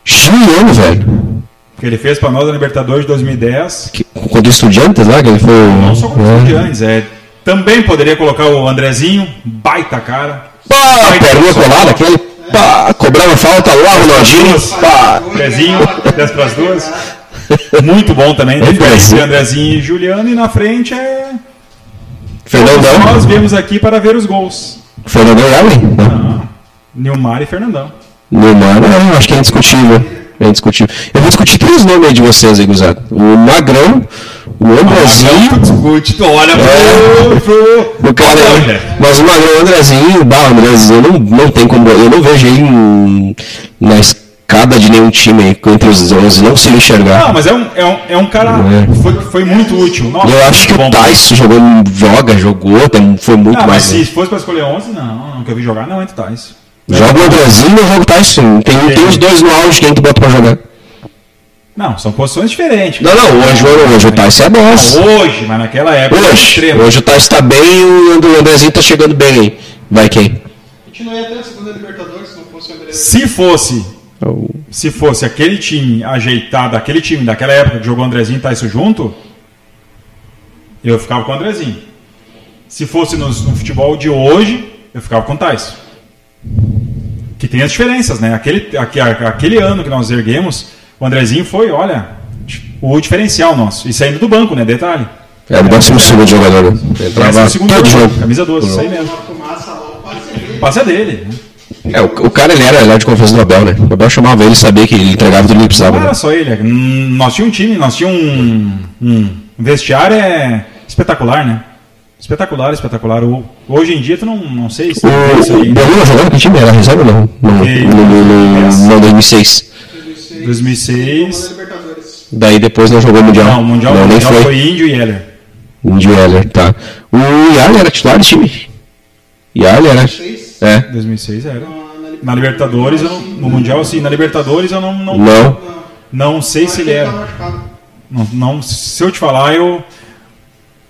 Juliano, velho. Que ele fez pra nós na Libertadores de 2010. Que, contra o Estudiantes lá, que ele foi. Não só como é. estudiantes, é. Também poderia colocar o Andrezinho, baita cara. Pá, perninha colada, aquele. Pá, cobrava falta lá, Ronaldinho. Pá. Andrezinho, 10 pras duas. Muito bom também. Andrezinho. Defesa Andrezinho e Juliano. E na frente é. Todos nós Fernandão. viemos aqui para ver os gols. Fernandão e Allen? Não. Nilmar e Fernandão. Neymar, não, acho que é indiscutível. É indiscutível. Eu vou discutir três nomes aí de vocês aí, Guzado. O Magrão, o Andrezinho. discute, tu olha É. pro. pro... O cara, Olha. mas o Magrão, o Andrezinho, bah, o Andrezinho não, não tem como. Eu não vejo ele em- na, es- nada de nenhum time aí entre os 11, não consigo enxergar. Não, mas é um, é um, é um cara É. foi, foi muito útil. Nossa, Eu acho que bom. o Tyson jogou, joga, jogou, tem- foi muito Ah, mas mais. né? se fosse pra escolher 11, não, nunca vi jogar, não entra o Tyson. Joga o Andrezinho ou joga o Tyson. Tem, tem os dois no auge, quem tu bota pra jogar? Não, são posições diferentes. Não, não, hoje, hoje o Tyson é boss. Hoje, mas naquela época Hoje, hoje o Tyson tá bem e o And- o Andrezinho tá chegando bem aí. Vai quem? A gente não ia ter a segunda Libertadores se não fosse o André. Se fosse, se fosse aquele time ajeitado, aquele time daquela época que jogou Andrezinho e Tyson junto, eu ficava com o Andrezinho. Se fosse nos- no, futebol de hoje, eu ficava com o Tyson. Que tem as diferenças, né? Aquele, aque- aquele ano que nós erguemos, o Andrezinho foi, olha, o diferencial nosso. E saindo do banco, né? Detalhe. É o décimo segundo jogador. né? Entrava Décimo segundo todo jogo, camisa 12, isso aí mesmo. O passe é dele. né? É, o, o cara ele era, ele era de confiança do Abel, né? O Abel chamava ele e sabia que ele entregava tudo que precisava. Não Né? era só ele. é, Nós tínhamos um time, nós tínhamos um, um vestiário é espetacular, né? Espetacular, espetacular. O- Hoje em dia, tu não, não sei se O, Bolívar jogava que time? Era reserva não? No, Que- no, no, no, no 2006. 2006. 2006. Tomou na Libertadores. Daí depois não jogou o Mundial. Não, o Mundial, não, o mundial foi. foi Índio e Heller. Índio Heller, tá. O Yarley era titular do time. Yarley era. 2006. É. 2006 era. Na- Libertadores, eu não- no Mundial, sim. Na Libertadores, eu não, não, Não. não sei se ele tá era. machucado. Não, não- se eu te falar, eu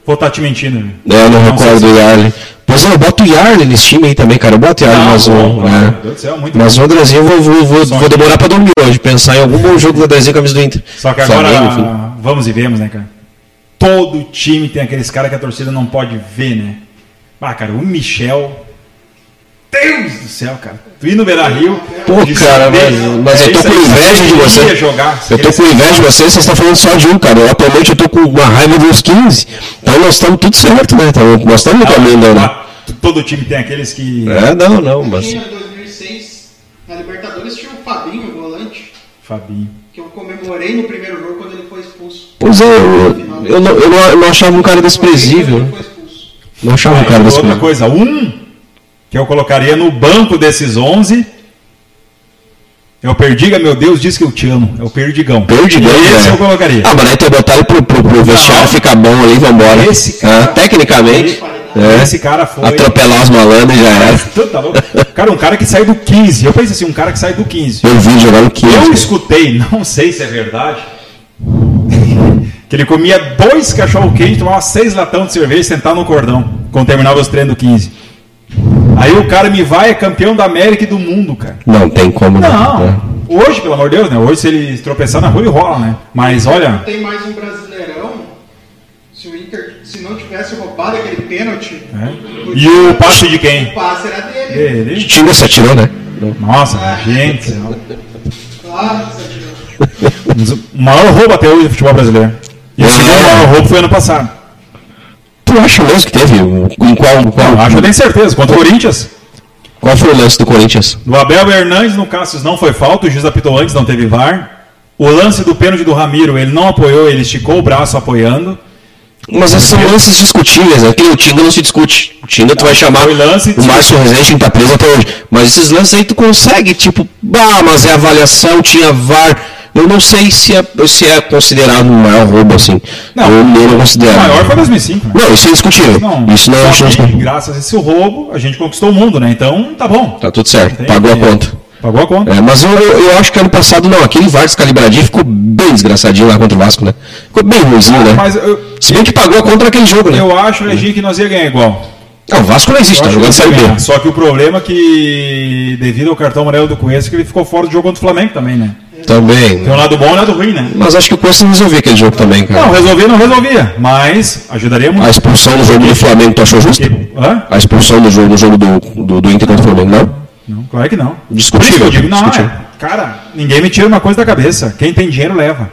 vou estar te mentindo. né? É, não sei recordo do Yarley. Pois é, eu boto o Yarley nesse time aí também, cara. Eu boto o Yarley, Não, bom, é. Meu Deus do céu, muito Mas o Andrezinho eu vou, vou, vou, vou demorar pra dormir hoje. Pensar em algum bom jogo do Andrezinho com a camisa do Inter. Só que agora, Flamengo, vamos e vemos, né, cara? Todo time tem aqueles caras que a torcida não pode ver, né? Ah, cara, o Michel. Deus do céu, cara. Tu ir no Beira Rio. Pô, cara, mas- mas eu tô com inveja de você. Jogar, Eu tô com inveja de vocês, vocês estão falando só de um, cara. Eu, atualmente eu tô com uma raiva dos 15. Então nós estamos tudo certo, né? Então, nós estamos no caminho ainda, né? Ah, Todo time tem aqueles que. É, não, não, mas. Tinha em 2006, na Libertadores, tinha o Fabinho, o volante, Fabinho. que eu comemorei no primeiro jogo quando ele foi expulso. Pois é, eu, eu, não, eu, não, eu não achava um cara desprezível. Né? Não achava um Ah, cara e outra desprezível. coisa, um que eu colocaria no banco desses 11 é o Perdiga, meu Deus, diz que eu te amo. É o Perdigão. Perdigão, Esse né? eu colocaria. Ah, mas aí tu botar ele pro, pro, pro vestiário, ficar bom ali, vambora. Esse cara- Ah, tecnicamente, é, Esse cara foi. atropelar os malandros já era. Tá louco? Cara, um cara que sai do 15. Eu pensei assim, um cara que sai do 15. Eu vi jogar no 15. Eu escutei, não sei se é verdade, que ele comia dois cachorro quente, tomava seis latão de cerveja e sentava no cordão, quando terminava os treinos do 15. Aí o cara me vai, é campeão da América e do mundo, cara. Não tem como né? Não, hoje, pelo amor de Deus, né? Hoje se ele tropeçar na rua, ele rola, né? Mas Não olha, tem mais um brasileirão. Se o Inter, se não tivesse roubado aquele pênalti, né? e o passe de o quem? passe era dele. Ele? Tinga se atirou, né? Nossa, gente. Claro, que você atirou. O maior roubo até hoje do futebol brasileiro. E o É. segundo maior roubo foi ano passado. Tu acha mesmo que teve? Em qual, qual, acho que eu tenho certeza. Contra o Corinthians. qual foi o lance do Corinthians? Do Abel Hernandes no Cassius não foi falta, o juiz apitou antes, não teve VAR. O lance do pênalti do Ramiro, ele não apoiou, ele esticou o braço apoiando. Mas esses são lances discutíveis, né? O Tinga não se discute. O Tinga tu vai chamar lance o Márcio Rezende tá preso até hoje. Mas esses lances aí tu consegue, tipo, bah, mas é avaliação, tinha VAR. Eu não sei se é, se é considerado um maior roubo, assim. Não, eu, não O maior foi 2005. né? Não, isso é indiscutível. isso não é que, graças a esse roubo, a gente conquistou o mundo, né? Então, tá bom. Tá tudo certo, Tem- pagou a conta. Pagou a conta. É, mas eu, eu, acho que ano passado não, aquele VAR descalibradinho ficou bem desgraçadinho lá contra o Vasco, né? Ficou bem ruimzinho, né? Mas eu, Se bem que pagou a conta naquele jogo, né? eu acho, Reginho, que nós ia ganhar igual. Não, o Vasco não existe, tá jogando Série. B. Só que o problema é que, devido ao cartão amarelo do Cuesta, que ele ficou fora do jogo contra o Flamengo também, né? Também. Tem um lado bom e um lado ruim, né? Mas acho que o Costa não resolvia aquele jogo também, cara. Não, resolvia, não resolvia. Mas ajudaria muito. A expulsão no jogo do Flamengo, tu achou justa? Hã? A expulsão do jogo, no jogo do, do, do Inter contra o Flamengo, não? Não, claro que não. Discutível, digo, não, discutível. é, cara, ninguém me tira uma coisa da cabeça. Quem tem dinheiro leva.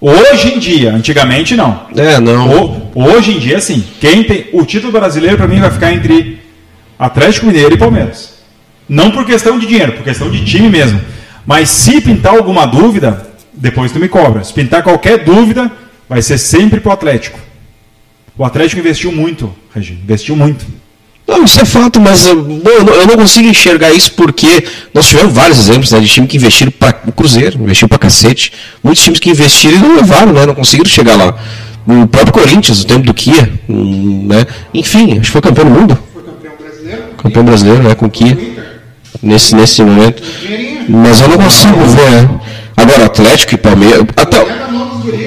Hoje em dia, antigamente não. É, não. O- hoje em dia, sim. Quem tem o título brasileiro para mim vai ficar entre Atlético Mineiro e Palmeiras. Não por questão de dinheiro, por questão de time mesmo. Mas se pintar alguma dúvida, depois tu me cobra. Se pintar qualquer dúvida, vai ser sempre pro Atlético. O Atlético investiu muito, Regi, investiu muito. Não, isso é fato, mas bom, eu, não, consigo enxergar isso porque nós tivemos vários exemplos né, de time que investiram para o Cruzeiro, investiu para cacete. Muitos times que investiram e não levaram, né, não conseguiram chegar lá. O próprio Corinthians, o tempo do Kia, né? Enfim, acho que foi campeão do mundo. Foi campeão brasileiro. Campeão brasileiro, né, com o Kia. Nesse, nesse momento. Mas eu não consigo ver. Agora, Atlético e Palmeiras. Até,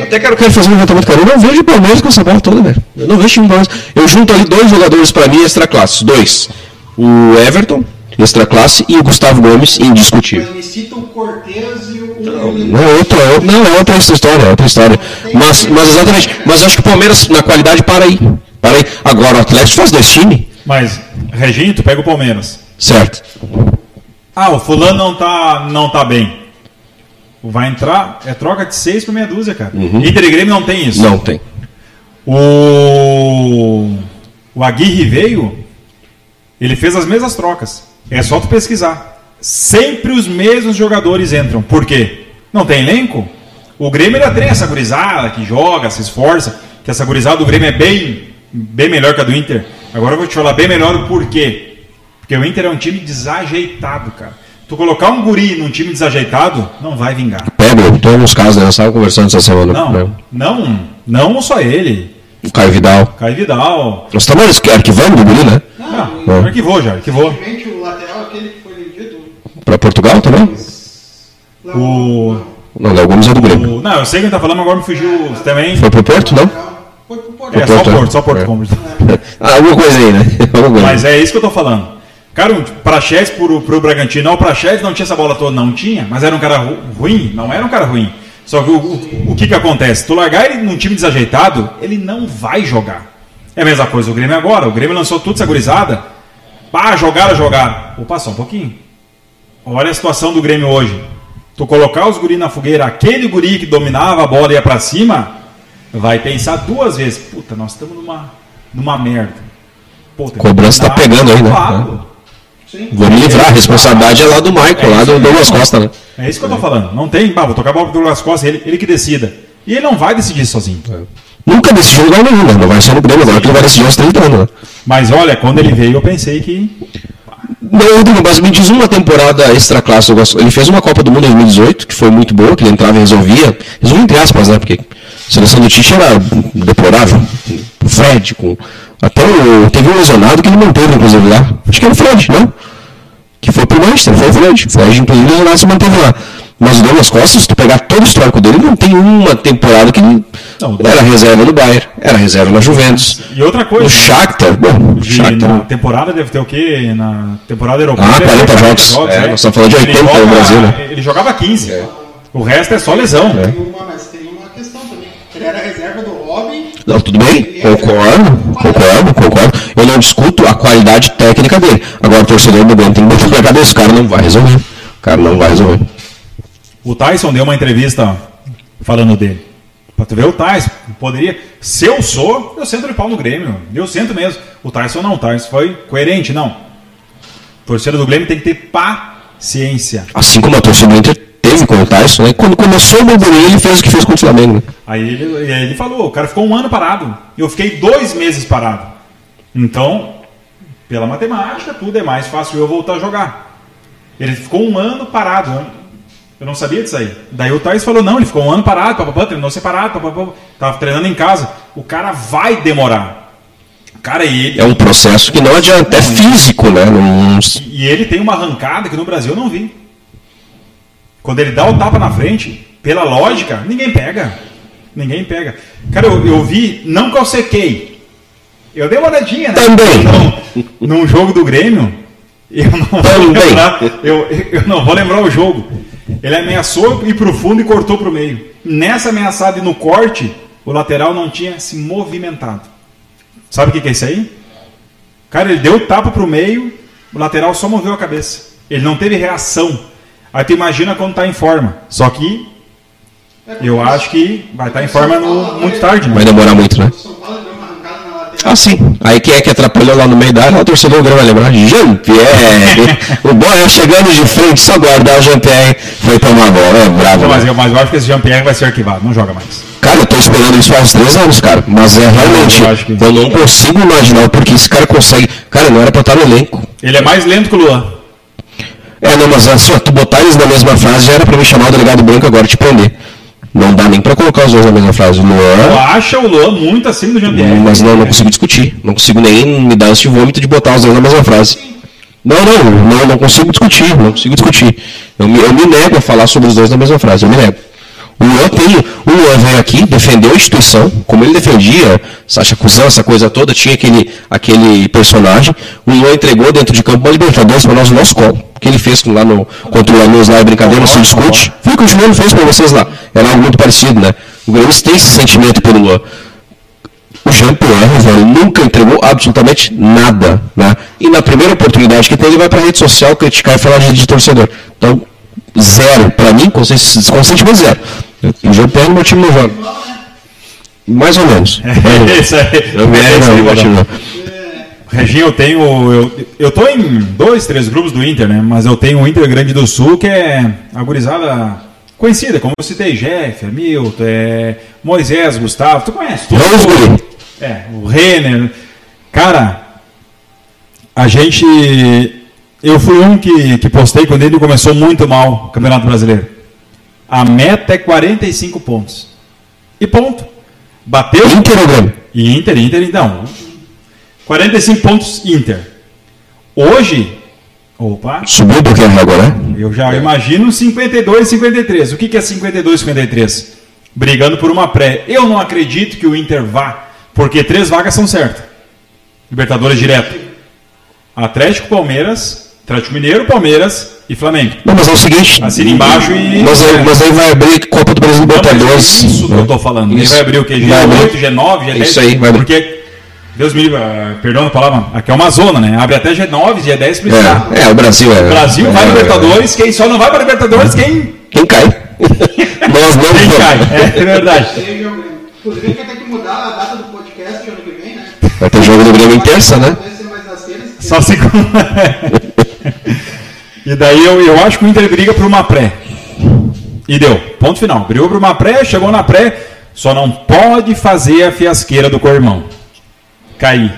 até quero, quero fazer um levantamento, cara. Eu não vejo o Palmeiras com essa bola toda, velho. Eu não vejo time do Palmeiras. Eu junto ali dois jogadores pra mim extra classes. Dois. O Everton, extra classe, e o Gustavo Gomes, indiscutível. Mas me cita o Cortez e o. Não, é outra, é- não, é outra história, é outra história. Mas, mas exatamente. Mas eu acho que o Palmeiras, na qualidade, para aí. Para aí. Agora, o Atlético faz dois times. Mas, Reginho, tu pega o Palmeiras. Certo. Ah, o fulano não tá, não tá bem. Vai entrar, é troca de seis por meia dúzia, cara. Inter e Grêmio não tem isso. Não tem. O, o Aguirre veio, ele fez as mesmas trocas. É só tu pesquisar. Sempre os mesmos jogadores entram. Por quê? Não tem elenco? O Grêmio ainda tem essa gurizada que joga, se esforça. Que essa gurizada do Grêmio é bem, bem melhor que a do Inter. Agora eu vou te falar bem melhor o porquê. Porque o Inter é um time desajeitado, cara. Tu colocar um guri num time desajeitado, não vai vingar. Pega, tem alguns casos, né? Nós estávamos conversando essa semana. Não, né? não, não só ele. O Caio Vidal. Caio Vidal. Nós estamos arquivando o guri, né? Não, Não. arquivou já, arquivou. Recentemente, o lateral, aquele que foi vendido. Para Portugal também? O, Não, Léo Gomes é do Grêmio. o- não, eu sei que ele tá falando, agora me fugiu também. Foi pro Porto, não? Foi pro Porto. É, só o Porto, Porto, só o Porto é. Ah, alguma coisa aí, né? Alguma coisa. Mas é isso que eu tô falando. Cara, o Praxedes pro, pro Bragantino, não, o Praxedes não tinha essa bola toda, não tinha, mas era um cara ru- ruim, não era um cara ruim. Só que o, o, o que que acontece? Tu largar ele num time desajeitado, ele não vai jogar. É a mesma coisa o Grêmio agora, o Grêmio lançou tudo essa gurizada. Pá, jogaram, jogaram. Opa, só um pouquinho. Olha a situação do Grêmio hoje. Tu colocar os guri na fogueira, aquele guri que dominava a bola e ia pra cima, vai pensar duas vezes. Puta, nós estamos numa, numa merda. Pô, Cobrança tá dominar pegando aí, né? Sim. Vou me livrar, a responsabilidade é lá do Michael, lá do Douglas Costa, né? É isso que eu tô falando. Não tem, bah, vou tocar a bola pro Douglas Costa, ele, ele que decida. E ele não vai decidir sozinho. Nunca decidiu lugar nenhum, né? Não vai ser no Grêmio, agora que ele vai decidir aos 30 anos, né? Mas olha, quando ele veio, eu pensei que. Não, Rodrigo, mas me diz uma temporada extra classe. Ele fez uma Copa do Mundo em 2018, que foi muito boa, que ele entrava e resolvia. Resolvia entre aspas, né? Porque a seleção do Tite era deplorável. O Fred, com. Até o. Teve um lesionado que ele manteve, inclusive, lá. Acho que era o Fred, não? Que foi pro Manchester, foi o Fred. O Fred, inclusive, lesionado se manteve lá. Mas o Douglas Costa, se tu pegar todo o histórico dele, não tem uma temporada que ele. Não, era reserva no Bayern, era reserva na Juventus. E outra coisa. O Shakhtar, bom, de- Shakhtar. na temporada deve ter o quê? Na temporada europeia. Ah, deve ter 40 jogos. É, nós estamos falando de Ele 80 no joga- Brasil, né? Ele jogava 15. O resto é só lesão. Tem uma, mas tem uma questão também. Ele era reserva do. Não, tudo bem, concordo, concordo, concordo. Eu não discuto a qualidade técnica dele. Agora o torcedor do Grêmio tem que botar na cabeça, o cara não vai resolver. O cara não vai resolver. O Tyson deu uma entrevista falando dele. Pra tu ver o Tyson, poderia. Se eu sou, eu sento de pau no Grêmio. Eu sento mesmo. O Tyson não, o Tyson foi coerente, não. Torcida do Grêmio tem que ter paciência. Assim como a torcida do Inter teve com o Tyson, né? Quando começou o burburinho, ele fez o que fez contra o Flamengo. Né? Aí ele, aí ele falou, o cara ficou um ano parado. Eu fiquei dois meses parado. Então, pela matemática, tudo é mais fácil eu voltar a jogar. Ele ficou um ano parado. Eu- não sabia disso aí. Daí o Thais falou, não, ele ficou um ano parado, papapá, treinou separado, papapá, tava treinando em casa. O cara vai demorar. Cara, ele, É um processo que não adianta, é físico, né? Não- e ele tem uma arrancada que no Brasil eu não vi. Quando ele dá o tapa na frente, pela lógica, ninguém pega. Ninguém pega. Cara, eu, eu vi, não que eu sequei. Eu dei uma olhadinha, né? Também. Não, num jogo do Grêmio, eu não vou Também. lembrar. Eu, eu não vou lembrar o jogo. Ele ameaçou ir pro fundo e cortou pro meio. Nessa ameaçada e no corte, o lateral não tinha se movimentado. Sabe o que que é isso aí? Cara, ele deu o tapa pro meio, o lateral só moveu a cabeça. Ele não teve reação. Aí tu imagina quando tá em forma. Só que eu acho que vai estar em forma no- muito tarde. vai Né? demorar muito, né? Ah, sim. Aí quem é que atrapalhou lá no meio da área? O torcedor vai lembrar. Jean-Pierre. o Boia chegando de frente, só guardar o Jean-Pierre. Foi tomar bola. É bravo. Mas, né? eu, mas eu acho que esse Jean-Pierre vai ser arquivado, não joga mais. Cara, eu tô esperando isso faz três anos, cara. Mas é realmente, eu que- eu não consigo imaginar o porquê esse cara consegue. Cara, não era pra estar no elenco. Ele é mais lento que o Luan. É, não, mas assim, ó, tu botar eles na mesma frase já era pra me chamar o delegado branco agora te prender. Não dá nem pra colocar os dois na mesma frase. O Tu Luan. acha o Luan muito acima do Jean-Pierre. Mas não, não consigo discutir. Não consigo nem me dar esse vômito de botar os dois na mesma frase. Não, não, não, não consigo discutir, não consigo discutir. Eu me, eu me nego a falar sobre os dois na mesma frase, eu me nego. O Luan tem, o Luan veio aqui, defendeu a instituição, como ele defendia Sacha Cusão, essa coisa toda, tinha aquele, aquele personagem. O Luan entregou dentro de campo uma Libertadores para nós no nosso colo. O que ele fez lá no, contra o lá, é brincadeira, não se discute. Foi o que o Juliano fez para vocês lá. Era algo muito parecido, né? O Grêmio tem esse sentimento pelo Luan. O Jean-Pierre, velho, nunca entregou absolutamente nada, né? E na primeira oportunidade que tem, ele vai pra rede social criticar e falar de torcedor. Então, zero. Pra mim, consentimento zero. O Jean-Pierre no meu time não joga. Mais ou menos. É isso aí. Eu É meu time não. Reginho, eu tenho. Eu, eu tô em dois, três grupos do Inter, né? Mas eu tenho o Inter Grande do Sul, que é a gurizada conhecida, como eu citei, Jeff, Hamilton, é, Moisés, Gustavo, tu conhece? Tu, é, o Renner. Cara, a gente. Eu fui um que, que postei quando ele começou muito mal o Campeonato Brasileiro. A meta é 45 pontos. E ponto. Bateu. Inter ou Grêmio? E Inter, Inter, então. 45 pontos Inter. Hoje, opa, Subiu um pouquinho agora, né? eu já imagino 52, 53. O que, que é 52, 53? Brigando por uma pré. Eu não acredito que o Inter vá, porque três vagas são certas. Libertadores direto. Atlético, Palmeiras, Atlético Mineiro, Palmeiras e Flamengo. Não, mas é o seguinte. Assina embaixo e- Mas aí, mas aí vai abrir Copa do Brasil mas Libertadores. é isso que eu tô falando. Ele Isso. vai abrir o abrir. G8, G9, G10? Isso aí, vai abrir. Porque, Deus me livre, ah, perdão a palavra, aqui é uma zona, né? Abre até G9, G10 se precisar. É, é, o Brasil é. O Brasil é, vai é, Libertadores, quem só não vai para Libertadores, quem, Quem cai? Nós não quem cai. É verdade. O Grêmio. Inclusive, vai ter que mudar a data do podcast ano que vem, né? Vai ter jogo do Grêmio em terça, né? Só segunda. e daí eu, eu acho que o Inter briga por uma pré. E deu. Ponto final. Brigou por uma pré, chegou na pré, só não pode fazer a fiasqueira do corrimão. Cair.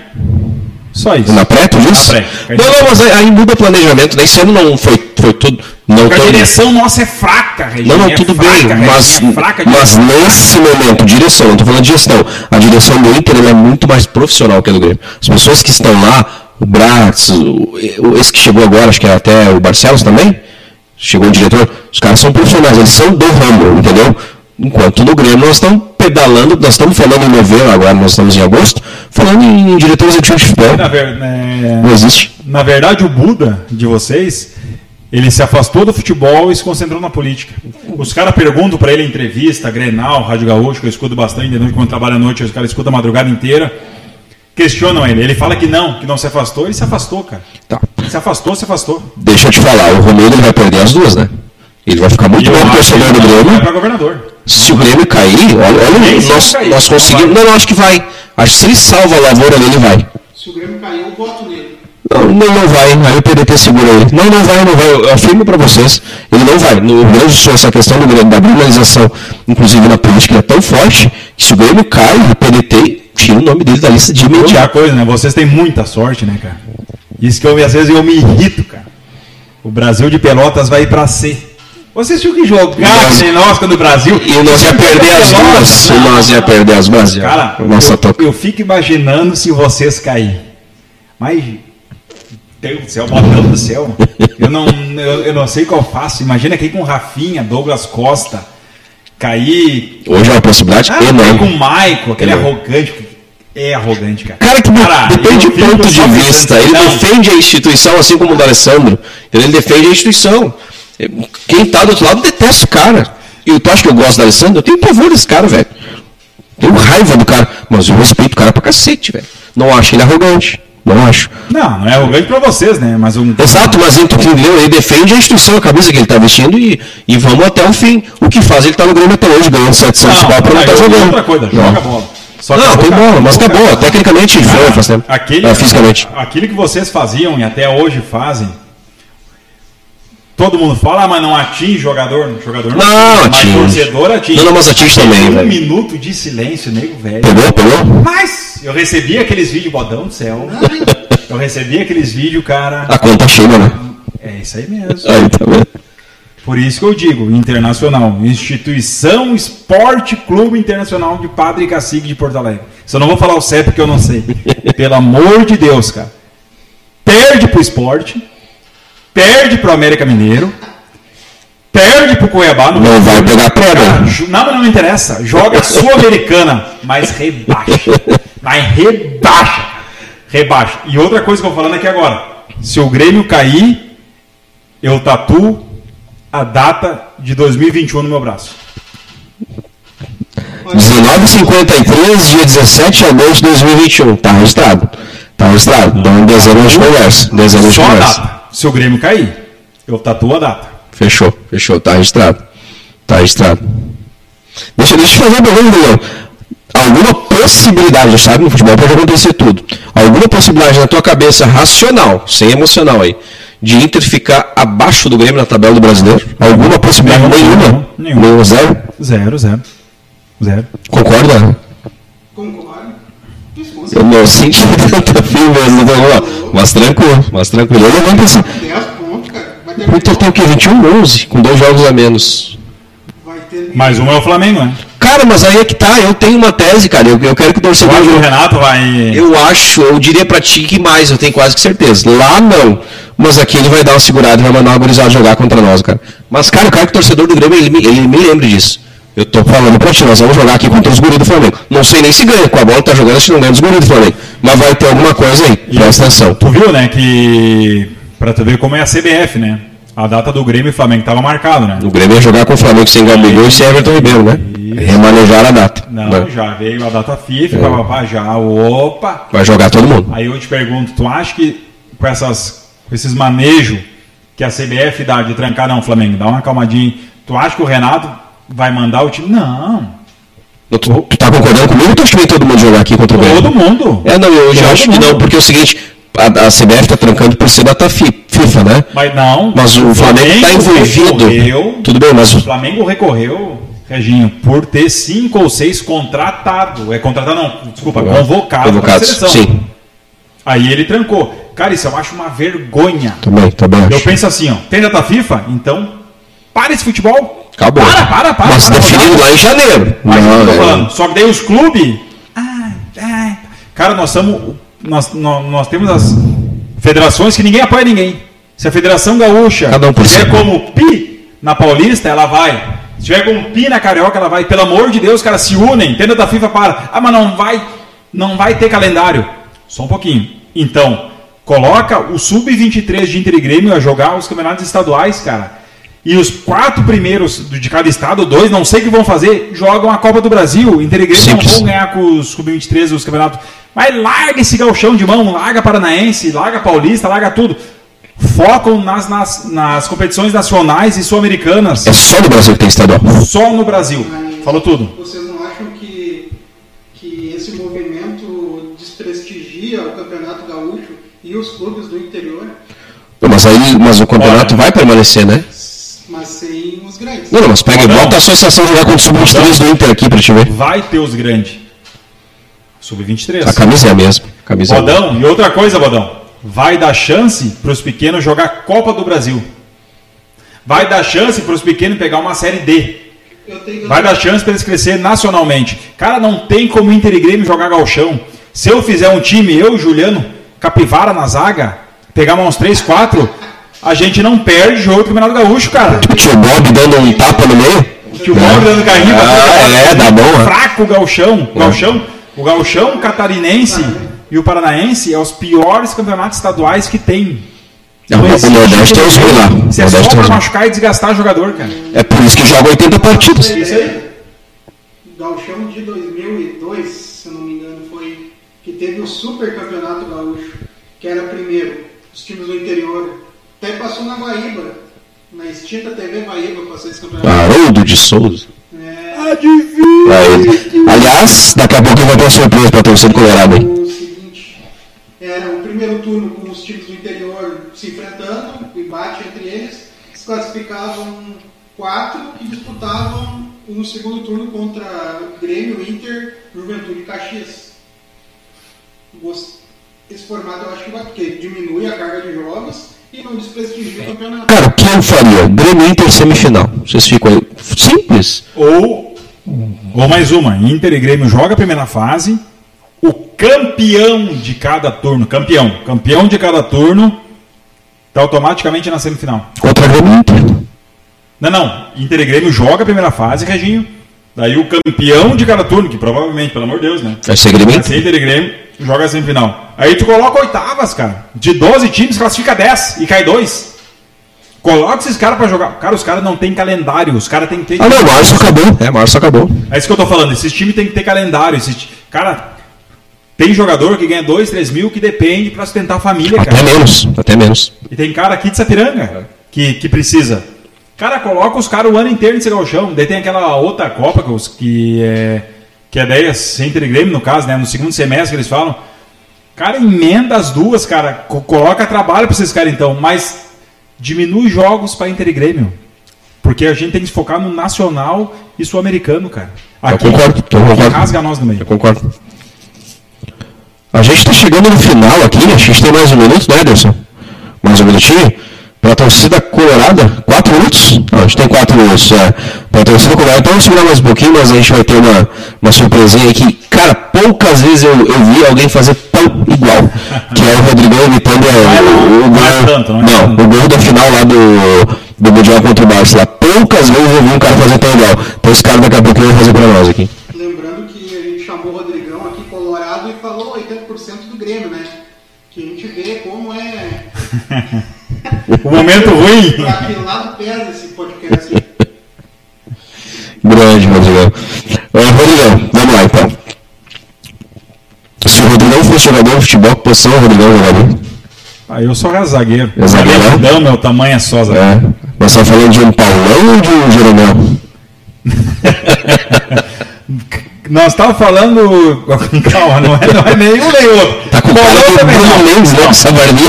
Só isso. Na pré, tu disse? Na pré. Não, não, mas aí, muda o planejamento. Nesse ano não foi, foi tudo. Não Porque a direção nossa é fraca, Reginho. Não, não, é tudo fraca, bem, mas, é fraca mas nesse momento, direção, não estou falando de gestão, a direção do Inter é muito mais profissional que a do Grêmio. As pessoas que estão lá, o Bratz, o, esse que chegou agora, acho que é até o Barcelos também, chegou o diretor, os caras são profissionais, eles são do ramo, entendeu? Enquanto no Grêmio nós estamos pedalando, nós estamos falando em novembro agora, nós estamos em agosto, falando em diretor executivo de futebol. Na, ver- né, Não existe. na verdade, o Buda de vocês, ele se afastou do futebol e se concentrou na política. Os caras perguntam pra ele em entrevista, Grenal, Rádio Gaúcho, que eu escuto bastante, de noite, quando trabalho à noite, os caras escutam a madrugada inteira. Questionam ele. Ele fala que não, que não se afastou. Ele se afastou, cara. Tá. Se afastou, se afastou. Deixa eu te falar, o Romero ele vai perder as duas, né? Ele vai ficar muito E eu bom acho torcedor que do ele Grêmio. vai pra governador. Se o Grêmio cair, olha, olha nós, não cair, nós conseguimos. vai. Não, não, acho que vai. Acho que se ele salva a lavoura ali, ele vai. Se o Grêmio cair, eu voto nele. Não, não, não vai. Aí o PDT segura ele. Não, não vai, não vai. Eu afirmo pra vocês. Ele não vai. No Rio Grande do Sul, essa questão do Grêmio, da criminalização, inclusive na política, é tão forte que se o Grêmio cai, o PDT tira o nome dele da lista de Outra imediato. coisa, né? Vocês têm muita sorte, né, cara? Isso que eu, às vezes eu me irrito, cara. O Brasil de Pelotas vai ir pra C. Vocês tinham que jogar sem nós quando o Brasil. E nós ia perder as duas. E nós ia perder as duas. Cara, Nossa, eu, toca. eu fico imaginando se vocês caírem. Mas, Deus do céu, botão do céu. Eu não, eu, eu não sei qual faço. Imagina cair com Rafinha, Douglas Costa. Cair. Hoje é uma possibilidade Ah, cair com o enorme. Maico, aquele Enorme. arrogante. É arrogante, cara. Cara, que Cara, depende do ponto de vista. Ele não, defende a instituição, assim como o do Alessandro. Ele defende a instituição. Quem tá do outro lado detesta o cara. E tu acha que eu gosto do Alessandro? Eu tenho pavor desse cara, velho. Tenho raiva do cara. Mas eu respeito o cara pra cacete, velho. Não acho ele arrogante. Não acho. Não, não é arrogante pra vocês, né? Mas um. Exato, mas ele, ele defende a instituição, a camisa que ele tá vestindo e, e vamos até o fim. O que faz? Ele tá no Grêmio até hoje, ganhando 700 Não, pau pra não não, tá eu- jogando. outra coisa, Não. joga bola. Só Não, tem bola, mas Acabou, cara. Tecnicamente ele foi, faz tempo. Aquele, É, fisicamente. Aquilo que vocês faziam e até hoje fazem. Todo mundo fala, ah, mas não atinge jogador. Jogador não, Não, mas atinge. torcedor atinge. Não, não, mas atinge também, Um velho. minuto de silêncio, nego velho. Pegou, pegou? Mas eu recebi aqueles vídeos, bodão do céu. Eu recebi aqueles vídeos, cara. A conta chega, né? É isso aí mesmo. Aí, tá vendo? Por isso que eu digo, internacional, Instituição Esporte Clube Internacional de Padre Cacique de Porto Alegre. Só não vou falar o CEP porque eu não sei. Pelo amor de Deus, cara. Perde pro esporte, perde pro América Mineiro, perde pro Cuiabá. Não vai pegar pedra. Cara, ju- não, não interessa. Joga Sul-Americana, mas rebaixa. Mas rebaixa. Rebaixa. E outra coisa que eu vou falando aqui agora. Se o Grêmio cair, eu tatuo a data de 2021 no meu braço. 1953, dia 17 de agosto de 2021. Tá registrado. Tá registrado. Então, em dezembro gente conversa. Dezembro a conversa. Se o Grêmio cair, eu tatuo a data. Fechou, fechou. Tá registrado. Tá registrado. Deixa, deixa eu fazer uma pergunta, Leão. Alguma possibilidade, sabe, no futebol pode acontecer tudo. Alguma possibilidade na tua cabeça racional, sem emocional aí, de Inter ficar abaixo do Grêmio na tabela do brasileiro? Alguma possibilidade? Nenhuma, Nenhuma? nenhuma. Nenhuma, zero? Zero, zero. Zero. Concorda? Concordo. Eu não senti tanta fio mesmo, então, ó, mas tranquilo, mas tranquilo. Eu levanta. 10 pontos, cara. Vai ter, O Inter tem o quê? 21, 11, com dois jogos a menos. Mais um é o Flamengo, né? Cara, mas aí é que tá, eu tenho uma tese, cara. Eu, eu quero que o Eu torcedor. que o Renato vai. Eu acho, eu diria pra ti que mais, eu tenho quase que certeza. Lá não. Mas aqui ele vai dar uma segurada e vai mandar uma gurizada jogar contra nós, cara. Mas, cara, eu quero que o torcedor do Grêmio ele, ele me lembre disso. Eu tô falando pra ti, nós vamos jogar aqui contra os guris do Flamengo. Não sei nem se ganha, com a bola tá jogando, se não ganha dos guris do Flamengo. Mas vai ter alguma coisa aí, presta atenção. Tu viu, né, que. Pra tu ver como é a CBF, né? A data do Grêmio e Flamengo tava marcado, né? O Grêmio ia jogar com o Flamengo sem Gabigol e sem Everton Ribeiro, né? Remanejar a data. Não, já veio a data FIFA, papapá, já. Opa! Vai jogar todo mundo. Aí eu te pergunto, tu acha que com, essas, com esses manejos que a CBF dá de trancar, não, Flamengo, dá uma calmadinha, tu acha que o Renato vai mandar o time? Não, Tu, tu tá concordando comigo ou tu que vem todo mundo jogar aqui contra o Grêmio? todo mundo. É, não, eu já acho que mundo. não, porque é o seguinte, a, a CBF tá trancando por ser data fi- FIFA, né? Mas não. Mas o Flamengo tá envolvido. Recorreu, Tudo bem, mas o o Flamengo recorreu, Reginho, por ter cinco ou seis contratado. É contratado, não, desculpa, convocado convocados, seleção. sim. Aí ele trancou. Cara, isso eu acho uma vergonha. Também, também Eu acho. penso assim, ó, tem data FIFA? Então, para esse futebol. Acabou. Para, para, para. Mas para, definido lá em janeiro. Mas Não, eu tô é- falando. Só que daí os clubes. Ai, ai. Cara, nós. Nós, nós, nós temos as federações que ninguém apoia ninguém. Se a Federação Gaúcha Cada um tiver como pi na Paulista, ela vai. Se tiver como pi na Carioca, ela vai. Pelo amor de Deus, os caras se unem. Tenda da FIFA para. Ah, mas não vai. Não vai ter calendário. Só um pouquinho. Então, coloca o Sub-23 de Inter e Grêmio a jogar os campeonatos estaduais, cara. E os quatro primeiros de cada estado, dois, não sei o que vão fazer, jogam a Copa do Brasil. Inter Grêmio não vão ganhar com os Sub-23 os campeonatos. Mas larga esse galchão de mão, larga Paranaense, larga Paulista, larga tudo. Focam nas, nas, nas competições nacionais e sul-americanas. É só no Brasil que tem estadual. Só no Brasil. Falou tudo. Vocês não acham que, que esse movimento desprestigia o Campeonato Gaúcho e os clubes do interior, Mas, aí, mas o campeonato Olha. vai permanecer, né? Sem os grandes? Não, não, mas pega Não. bota a associação jogar contra o Sub-23 do Inter aqui pra te ver. Vai ter os grandes. Sub-23. A camisa é a mesma. A camisa é a mesma. Bodão, e outra coisa, Bodão. Vai dar chance para os pequenos jogar Copa do Brasil. Vai dar chance para os pequenos pegar uma série D. Vai dar chance para eles crescer nacionalmente. Cara, não tem como Inter e Grêmio jogar galchão. Se eu fizer um time, eu e o Juliano, capivara na zaga, pegar uns 3, 4, a gente não perde jogo do Campeonato Gaúcho, cara. O tio Bob dando um tapa no meio. O Bob dando carrinho pra Ah, é, dá bom, é. Fraco o galchão. O galchão, o galchão catarinense e o paranaense é os piores campeonatos estaduais que tem. Não, o existe Nordeste tem os ruins lá. O é só pra machucar e desgastar jogador, cara. É por isso que joga 80 partidas. Isso aí. Gauchão de 2002, se eu não me engano, foi que teve o Super Campeonato Gaúcho, que era primeiro, os times do interior. Até passou na Guaíba, na extinta TV Guaíba passou esse campeonato. Haroldo de Souza. É, ele. Aliás, daqui a pouco eu vou ter uma surpresa pra torcida colorada aí. o seguinte, era o primeiro turno com os times do interior se enfrentando, o embate entre eles. se classificavam quatro que disputavam no segundo turno contra Grêmio, Inter, Juventude e Caxias. Esse formato eu acho que vai, porque diminui a carga de jogos e não desprestigia o campeonato. Cara, o que eu faria? Grêmio Inter semifinal. Vocês ficam aí. Simples. Ou, ou mais uma, Inter e Grêmio joga a primeira fase, o campeão de cada turno, campeão, campeão de cada turno, está automaticamente na semifinal. Contra Grêmio Inter. Não, não, Inter e Grêmio joga a primeira fase, Reginho, daí o campeão de cada turno, que provavelmente, pelo amor de Deus, né? Vai ser Grêmio Vai Inter. ser Inter e Grêmio, joga a semifinal. Aí tu coloca oitavas, cara. De 12 times, classifica 10 e cai 2. Coloca esses caras pra jogar. Cara, os caras não têm calendário, os caras têm que ter. Ah, não, março acabou. É, março acabou. É isso que eu tô falando. Esses times têm que ter calendário. Esses ti- Cara, tem jogador que ganha 2, 3 mil que depende pra sustentar a família, Até cara. menos. Até menos. E tem cara aqui de Sapiranga que, que precisa. Cara, coloca os caras o ano inteiro nesse galchão. Daí tem aquela outra Copa que, os- que é. Que é 10 Inter e Grêmio, no caso, né? No segundo semestre que eles falam. Cara, emenda as duas, cara. Co- coloca trabalho pra esses caras então. Mas diminui jogos pra Inter e Grêmio. Porque a gente tem que se focar no nacional e sul-americano, cara. Aqui, concordo, eu concordo. rasga nós no meio. Eu concordo. A gente está chegando no final aqui, a gente tem mais um minuto, né, Ederson? Mais um minutinho. Para a torcida colorada, quatro minutos? Não, a gente tem quatro minutos. É. Para a torcida colorada, então vamos segurar mais um pouquinho, mas a gente vai ter uma, uma surpresinha aí que, cara, poucas vezes eu, eu vi alguém fazer tão igual. Que é o Rodrigão imitando é, o, o, é gol- não é o gol da final lá do, do Mundial contra o Barça. Lá, poucas vezes eu vi um cara fazer tão igual. Então esse cara daqui a pouquinho vai fazer para nós aqui. Lembrando que a gente chamou o Rodrigão aqui colorado e falou 80% do Grêmio, né? Que a gente vê como é. O momento ruim. Pra que lado pesa esse podcast. Grande, Rodrigão. Ô, Rodrigão, vamos lá então. Se o Rodrigão fosse jogador de futebol, que posição o Rodrigão jogaria? Ah, eu sou zagueiro. É zagueiro? Zagueirão, meu tamanho é só zagueiro. É. Nós estamos falando de um Paulão ou de um Jeromel? Nós estávamos falando. Calma, não é, não é nenhum nem outro. Tá com cara Paulão do também não. Mendes, né? Essa barbinha.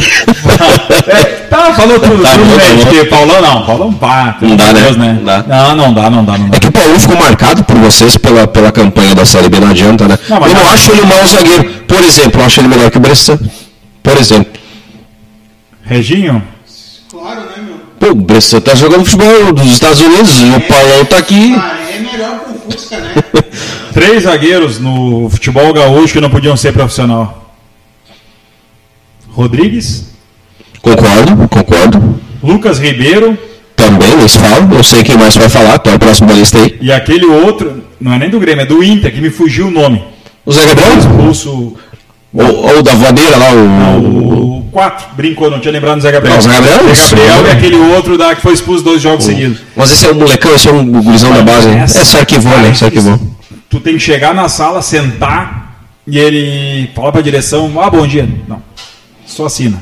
É, tá, falou tudo. Tá tudo tá bem, porque Paulão não. Paulão pá. pelo Não dá, né? Deus, Não dá. Não, não dá, não dá, não dá. É que o Paulão ficou marcado por vocês pela, pela campanha da Série B, não adianta, né? Não, eu não não- acho ele um mau zagueiro. Por exemplo, eu acho ele melhor que o Bressan. Por exemplo. Reginho? Claro, né, meu? Pô, o Bressan tá jogando futebol dos Estados Unidos e o Paulão tá aqui. Ah, é melhor que o Fusca, né? Três zagueiros no futebol gaúcho que não podiam ser profissional. Rodrigues, Concordo, concordo. Lucas Ribeiro Também, eles falam. Eu sei quem mais vai falar, tu é o próximo da lista aí. e aquele outro, não é nem do Grêmio, é do Inter, que me fugiu o nome. O Zé Gabriel? Expulso. Ou, ou da voadeira lá, o. O 4, brincou, não tinha lembrado do Zé Gabriel. Não, o Zé Gabriel? Zé Gabriel e aquele outro da, que foi expulso dois jogos seguidos. Mas esse é um molecão, esse é um gurizão da base. né? É, se arquivou, né? Se arquivou. Tu tem que chegar na sala, sentar e ele fala pra direção, ah, bom dia. Não, só assina.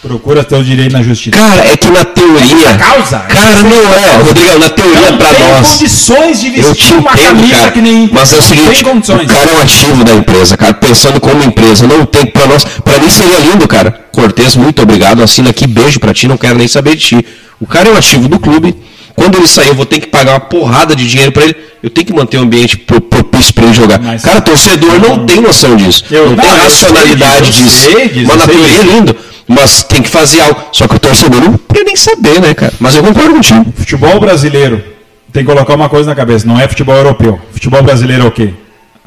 Procura teu direito na justiça. Cara, é que na teoria. Causa? Cara, não é, Rodrigão, na teoria tem nós. condições de Eu vestir uma entendo, camisa cara. que nem Mas é o seguinte, tem o cara é um ativo da empresa, cara, pensando como empresa, não tem pra nós. Pra mim seria lindo, cara. Cortez, muito obrigado, assina aqui, beijo pra ti, não quero nem saber de ti. O cara é um ativo do clube. Quando ele sair, eu vou ter que pagar uma porrada de dinheiro pra ele. Eu tenho que manter o ambiente pro- propício pra ele jogar. Mas- cara, torcedor não tem noção disso. Eu- não, tem racionalidade disso, disso. eu sei disso, Mas na teoria é lindo. Mas tem que fazer algo. Só que o torcedor não quer nem saber, né, cara? Mas eu concordo contigo. Futebol brasileiro tem que colocar uma coisa na cabeça, não é futebol europeu. Futebol brasileiro é o quê?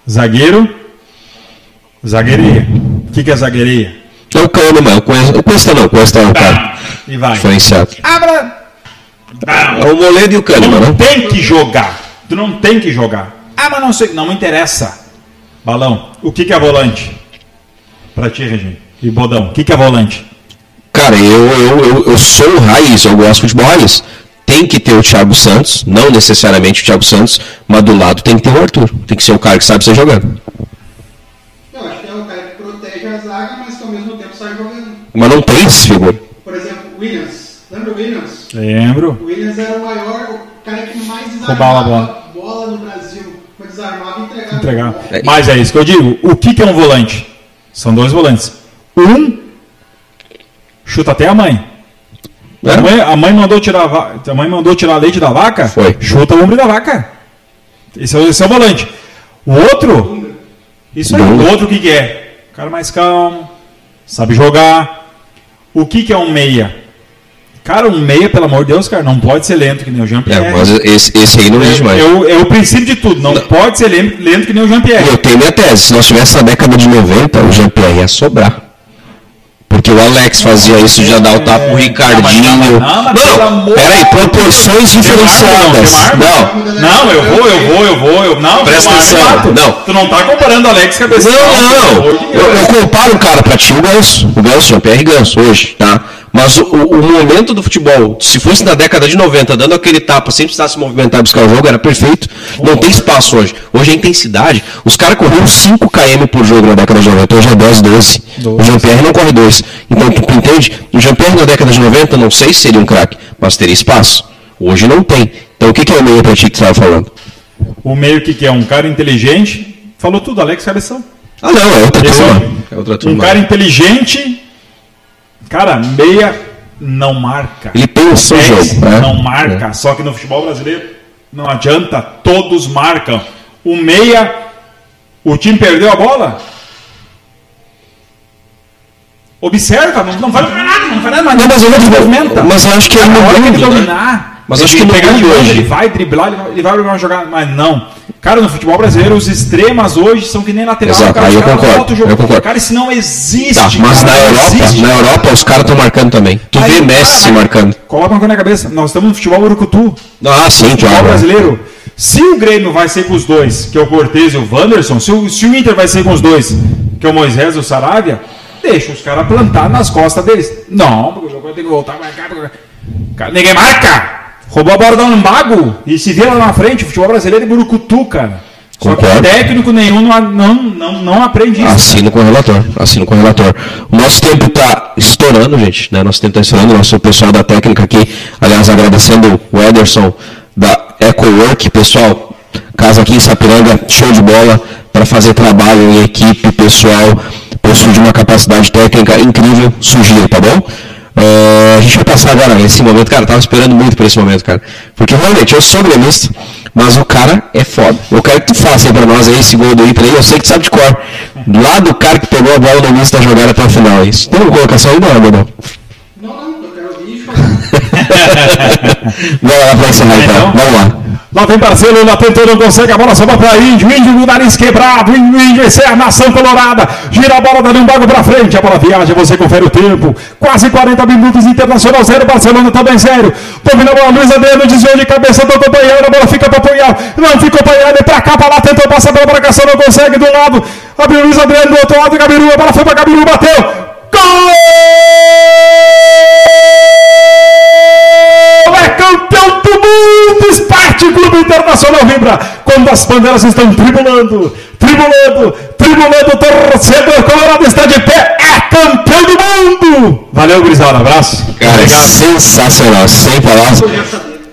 Zagueiro, zagueirinha. O que, que é zagueirinha? É o Kahneman, o Cuesta, o Cuesta não, o Cuesta é um cara E vai. diferenciado. Abra. É o Moledo e o não né? tem que jogar. Tu não tem que jogar. Ah, mas não sei. Não me interessa. Balão, o que, que é volante? Pra ti, Regina. E Bodão, o que, que é volante? Cara, eu, eu, eu, eu sou raiz, eu gosto de futebol raiz. Tem que ter o Thiago Santos, não necessariamente o Thiago Santos, mas do lado tem que ter o Arthur. Tem que ser o cara que sabe ser jogando. Eu acho que é o cara que protege a zaga, mas que ao mesmo tempo sai jogando. Mas não tem esse figura. Por exemplo, Williams. Lembra o Williams? Lembro. O Williams era o maior, o cara que mais Roubava a desarmava bola no Brasil. Foi desarmava e entregava. Entregar. a bola. Mas é isso que eu digo. O que, que é um volante? São dois volantes. Um chuta até a mãe. né? A, mãe, a mãe mandou tirar a a mãe mandou tirar leite da vaca? Foi. Chuta o ombro da vaca. Esse é, o- esse é o volante. O outro, isso aí, o outro o que, que é? Cara mais calmo, sabe jogar. O que, que é um meia? Cara, um meia, pelo amor de Deus, cara, não pode ser lento que nem o É, Jean-Pierre. mas esse, esse aí não existe mais. É, o- é o princípio de tudo, não, pode ser lento, que nem o Jean-Pierre. eu tenho minha tese, se nós tivéssemos na década de 90, o Jean-Pierre ia sobrar. Porque o Alex fazia isso, já dá o tapa pro Ricardinho. Não, não, peraí, proporções diferenciadas. Não, Não, eu vou, eu vou, eu vou, eu não. Presta atenção, não. Tu não tá comparando Alex cabeça. Não, não, não. Eu, eu comparo o cara pra ti, o Ganso. O Ganso, Jean-Pierre Ganso, hoje, tá? Mas o, o- momento do futebol, se fosse na década de 90, dando aquele tapa, sem precisar se movimentar e buscar o jogo, era perfeito. Não tem espaço hoje. Hoje a intensidade. Os caras corriam 5 km por jogo na década de 90, hoje é 10, 12. O Jean-Pierre não corre 2. Então, tu, tu entende? O Jean-Pierre na década de 90, não sei se seria um craque, mas teria espaço. Hoje não tem. Então, o que, que é o meio pra ti que tu estava falando? O meio que que é um cara inteligente, falou tudo, Alex Cabeção. Ah, não, é outra Esse é turma. um- É outra Um turma. cara inteligente, cara, meia não marca. Ele pensa o Dez jogo. né? Não marca. Só que no futebol brasileiro não adianta, todos marcam. O meia, o time perdeu a bola. Observa, não, não faz nada, não faz nada, mas Não, mas não movimenta. mas eu acho que é ele mudando, né? dominar, Mas ele acho que no pegar de hoje- ele vai driblar, ele vai, ele vai jogar uma jogada, mas não. Cara, no futebol brasileiro, os extremas hoje são que nem lateral. Exato, cara, aí eu concordo, eu concordo. Cara, isso não existe. Tá, mas cara, na Europa, existe. na Europa os caras estão marcando também. Tu Aí, vê Messi cara, marcando. Coloca uma coisa na cabeça. Nós estamos no futebol urucutu. Ah, sim, Futebol claro. brasileiro. Se o Grêmio vai ser com os dois, que é o Cortez e o Wanderson, se o, se o Inter vai ser com os dois, que é o Moisés e o Saravia, deixa os caras plantar nas costas deles. Não, porque o jogo tem que voltar cá. Cara, ninguém marca! Roubou a bola da Lumbago e se vira lá na frente. O futebol brasileiro é burucutu, cara. Só que Concordo. técnico nenhum não, não, não, não aprende isso. Assino com o relator. Assino com o relator. O nosso tempo está estourando, gente. Né? Nosso tempo está estourando. Nosso pessoal da técnica aqui, aliás, agradecendo o Ederson da EcoWork. Pessoal, casa aqui em Sapiranga, show de bola para fazer trabalho em equipe, pessoal. Possui de uma capacidade técnica incrível. Sugiro, tá bom? É, a gente vai passar agora nesse momento, cara, eu tava esperando muito por esse momento, cara. Porque realmente, eu sou gremista, mas o cara é foda. Eu quero que tu faça aí pra nós aí esse gol do Inter aí, eu sei que tu sabe de cor. Lá do cara que pegou a bola no início da jogada até o final. é Isso. Tem uma colocação aí, não, não? Não, não, eu quero ouvir e falar. Bora lá pra encerrar. Então. Vamos lá. Lá vem parceiro, lá tentou, não consegue, a bola sobra pra Índio, Índio no nariz quebrado, Índio, essa é a nação colorada, gira a bola, dando um bago pra frente, a bola viaja, você confere o tempo, quase 40 minutos, Internacional 0, Barcelona também 0, domina a bola, Luiz Adriano, desviou de cabeça, tocou Panhal, a bola fica pra Panhal, não ficou Panhal, é pra cá, pra lá, tentou passar pela marcação, não consegue, do lado, abriu Luiz Adriano, do outro lado, Gabiru, a bola foi pra Gabiru, bateu, Gol! É campeão do mundo! Esporte Clube Internacional vibra quando as bandeiras estão tribulando, tribulando, tribulando. O torcedor colorado está de pé. É campeão do mundo! Valeu, Grisal. Abraço. Cara, é sensacional. Sem palavras.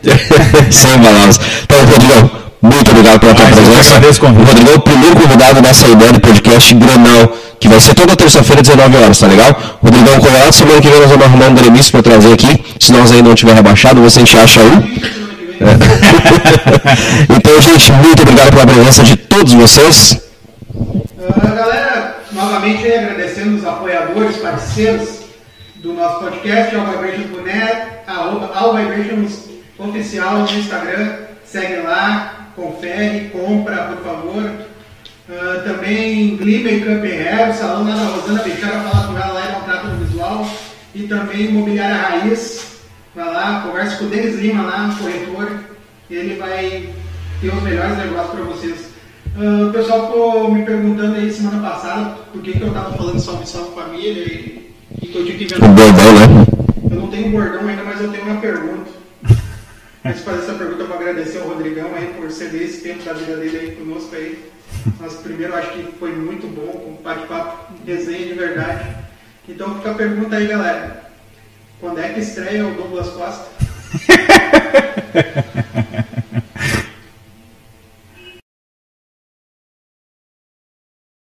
Sem palavras. Então, Rodrigão, muito obrigado pela tua que presença. agradeço Rodrigão é o primeiro convidado dessa ideia do podcast Granal, que vai ser toda terça-feira, 19 horas, tá legal? Rodrigão Colorado, semana que vem nós vamos arrumar um gremista para trazer aqui. Se nós ainda não tiver rebaixado, você a gente acha um. É. então, gente, muito obrigado pela presença de todos vocês. Ah, galera, novamente agradecendo os apoiadores, parceiros do nosso podcast, All Vibrations Boné, All Vibrations Oficial no Instagram. Segue lá, confere, compra, por favor. Ah, também Makeup and Hair, salão lá da Rosana Bechara, fala com ela lá e dá um trato no visual. E também Imobiliária Raiz, vai lá, conversa com o Denis Lima lá, no corretor. Ele vai ter os melhores negócios para vocês. Ah, o pessoal ficou me perguntando aí semana passada por que, que eu tava falando salve salve família e, e que eu tinha que inventar. bordão, né? Eu não tenho bordão ainda, mas eu tenho uma pergunta. Antes de fazer essa pergunta, para agradecer ao Rodrigão aí por ceder esse tempo da vida dele aí conosco aí. Mas primeiro acho que foi muito bom, um bate-papo, resenha de verdade. Então fica a pergunta aí, galera. Quando é que estreia o Douglas Costa?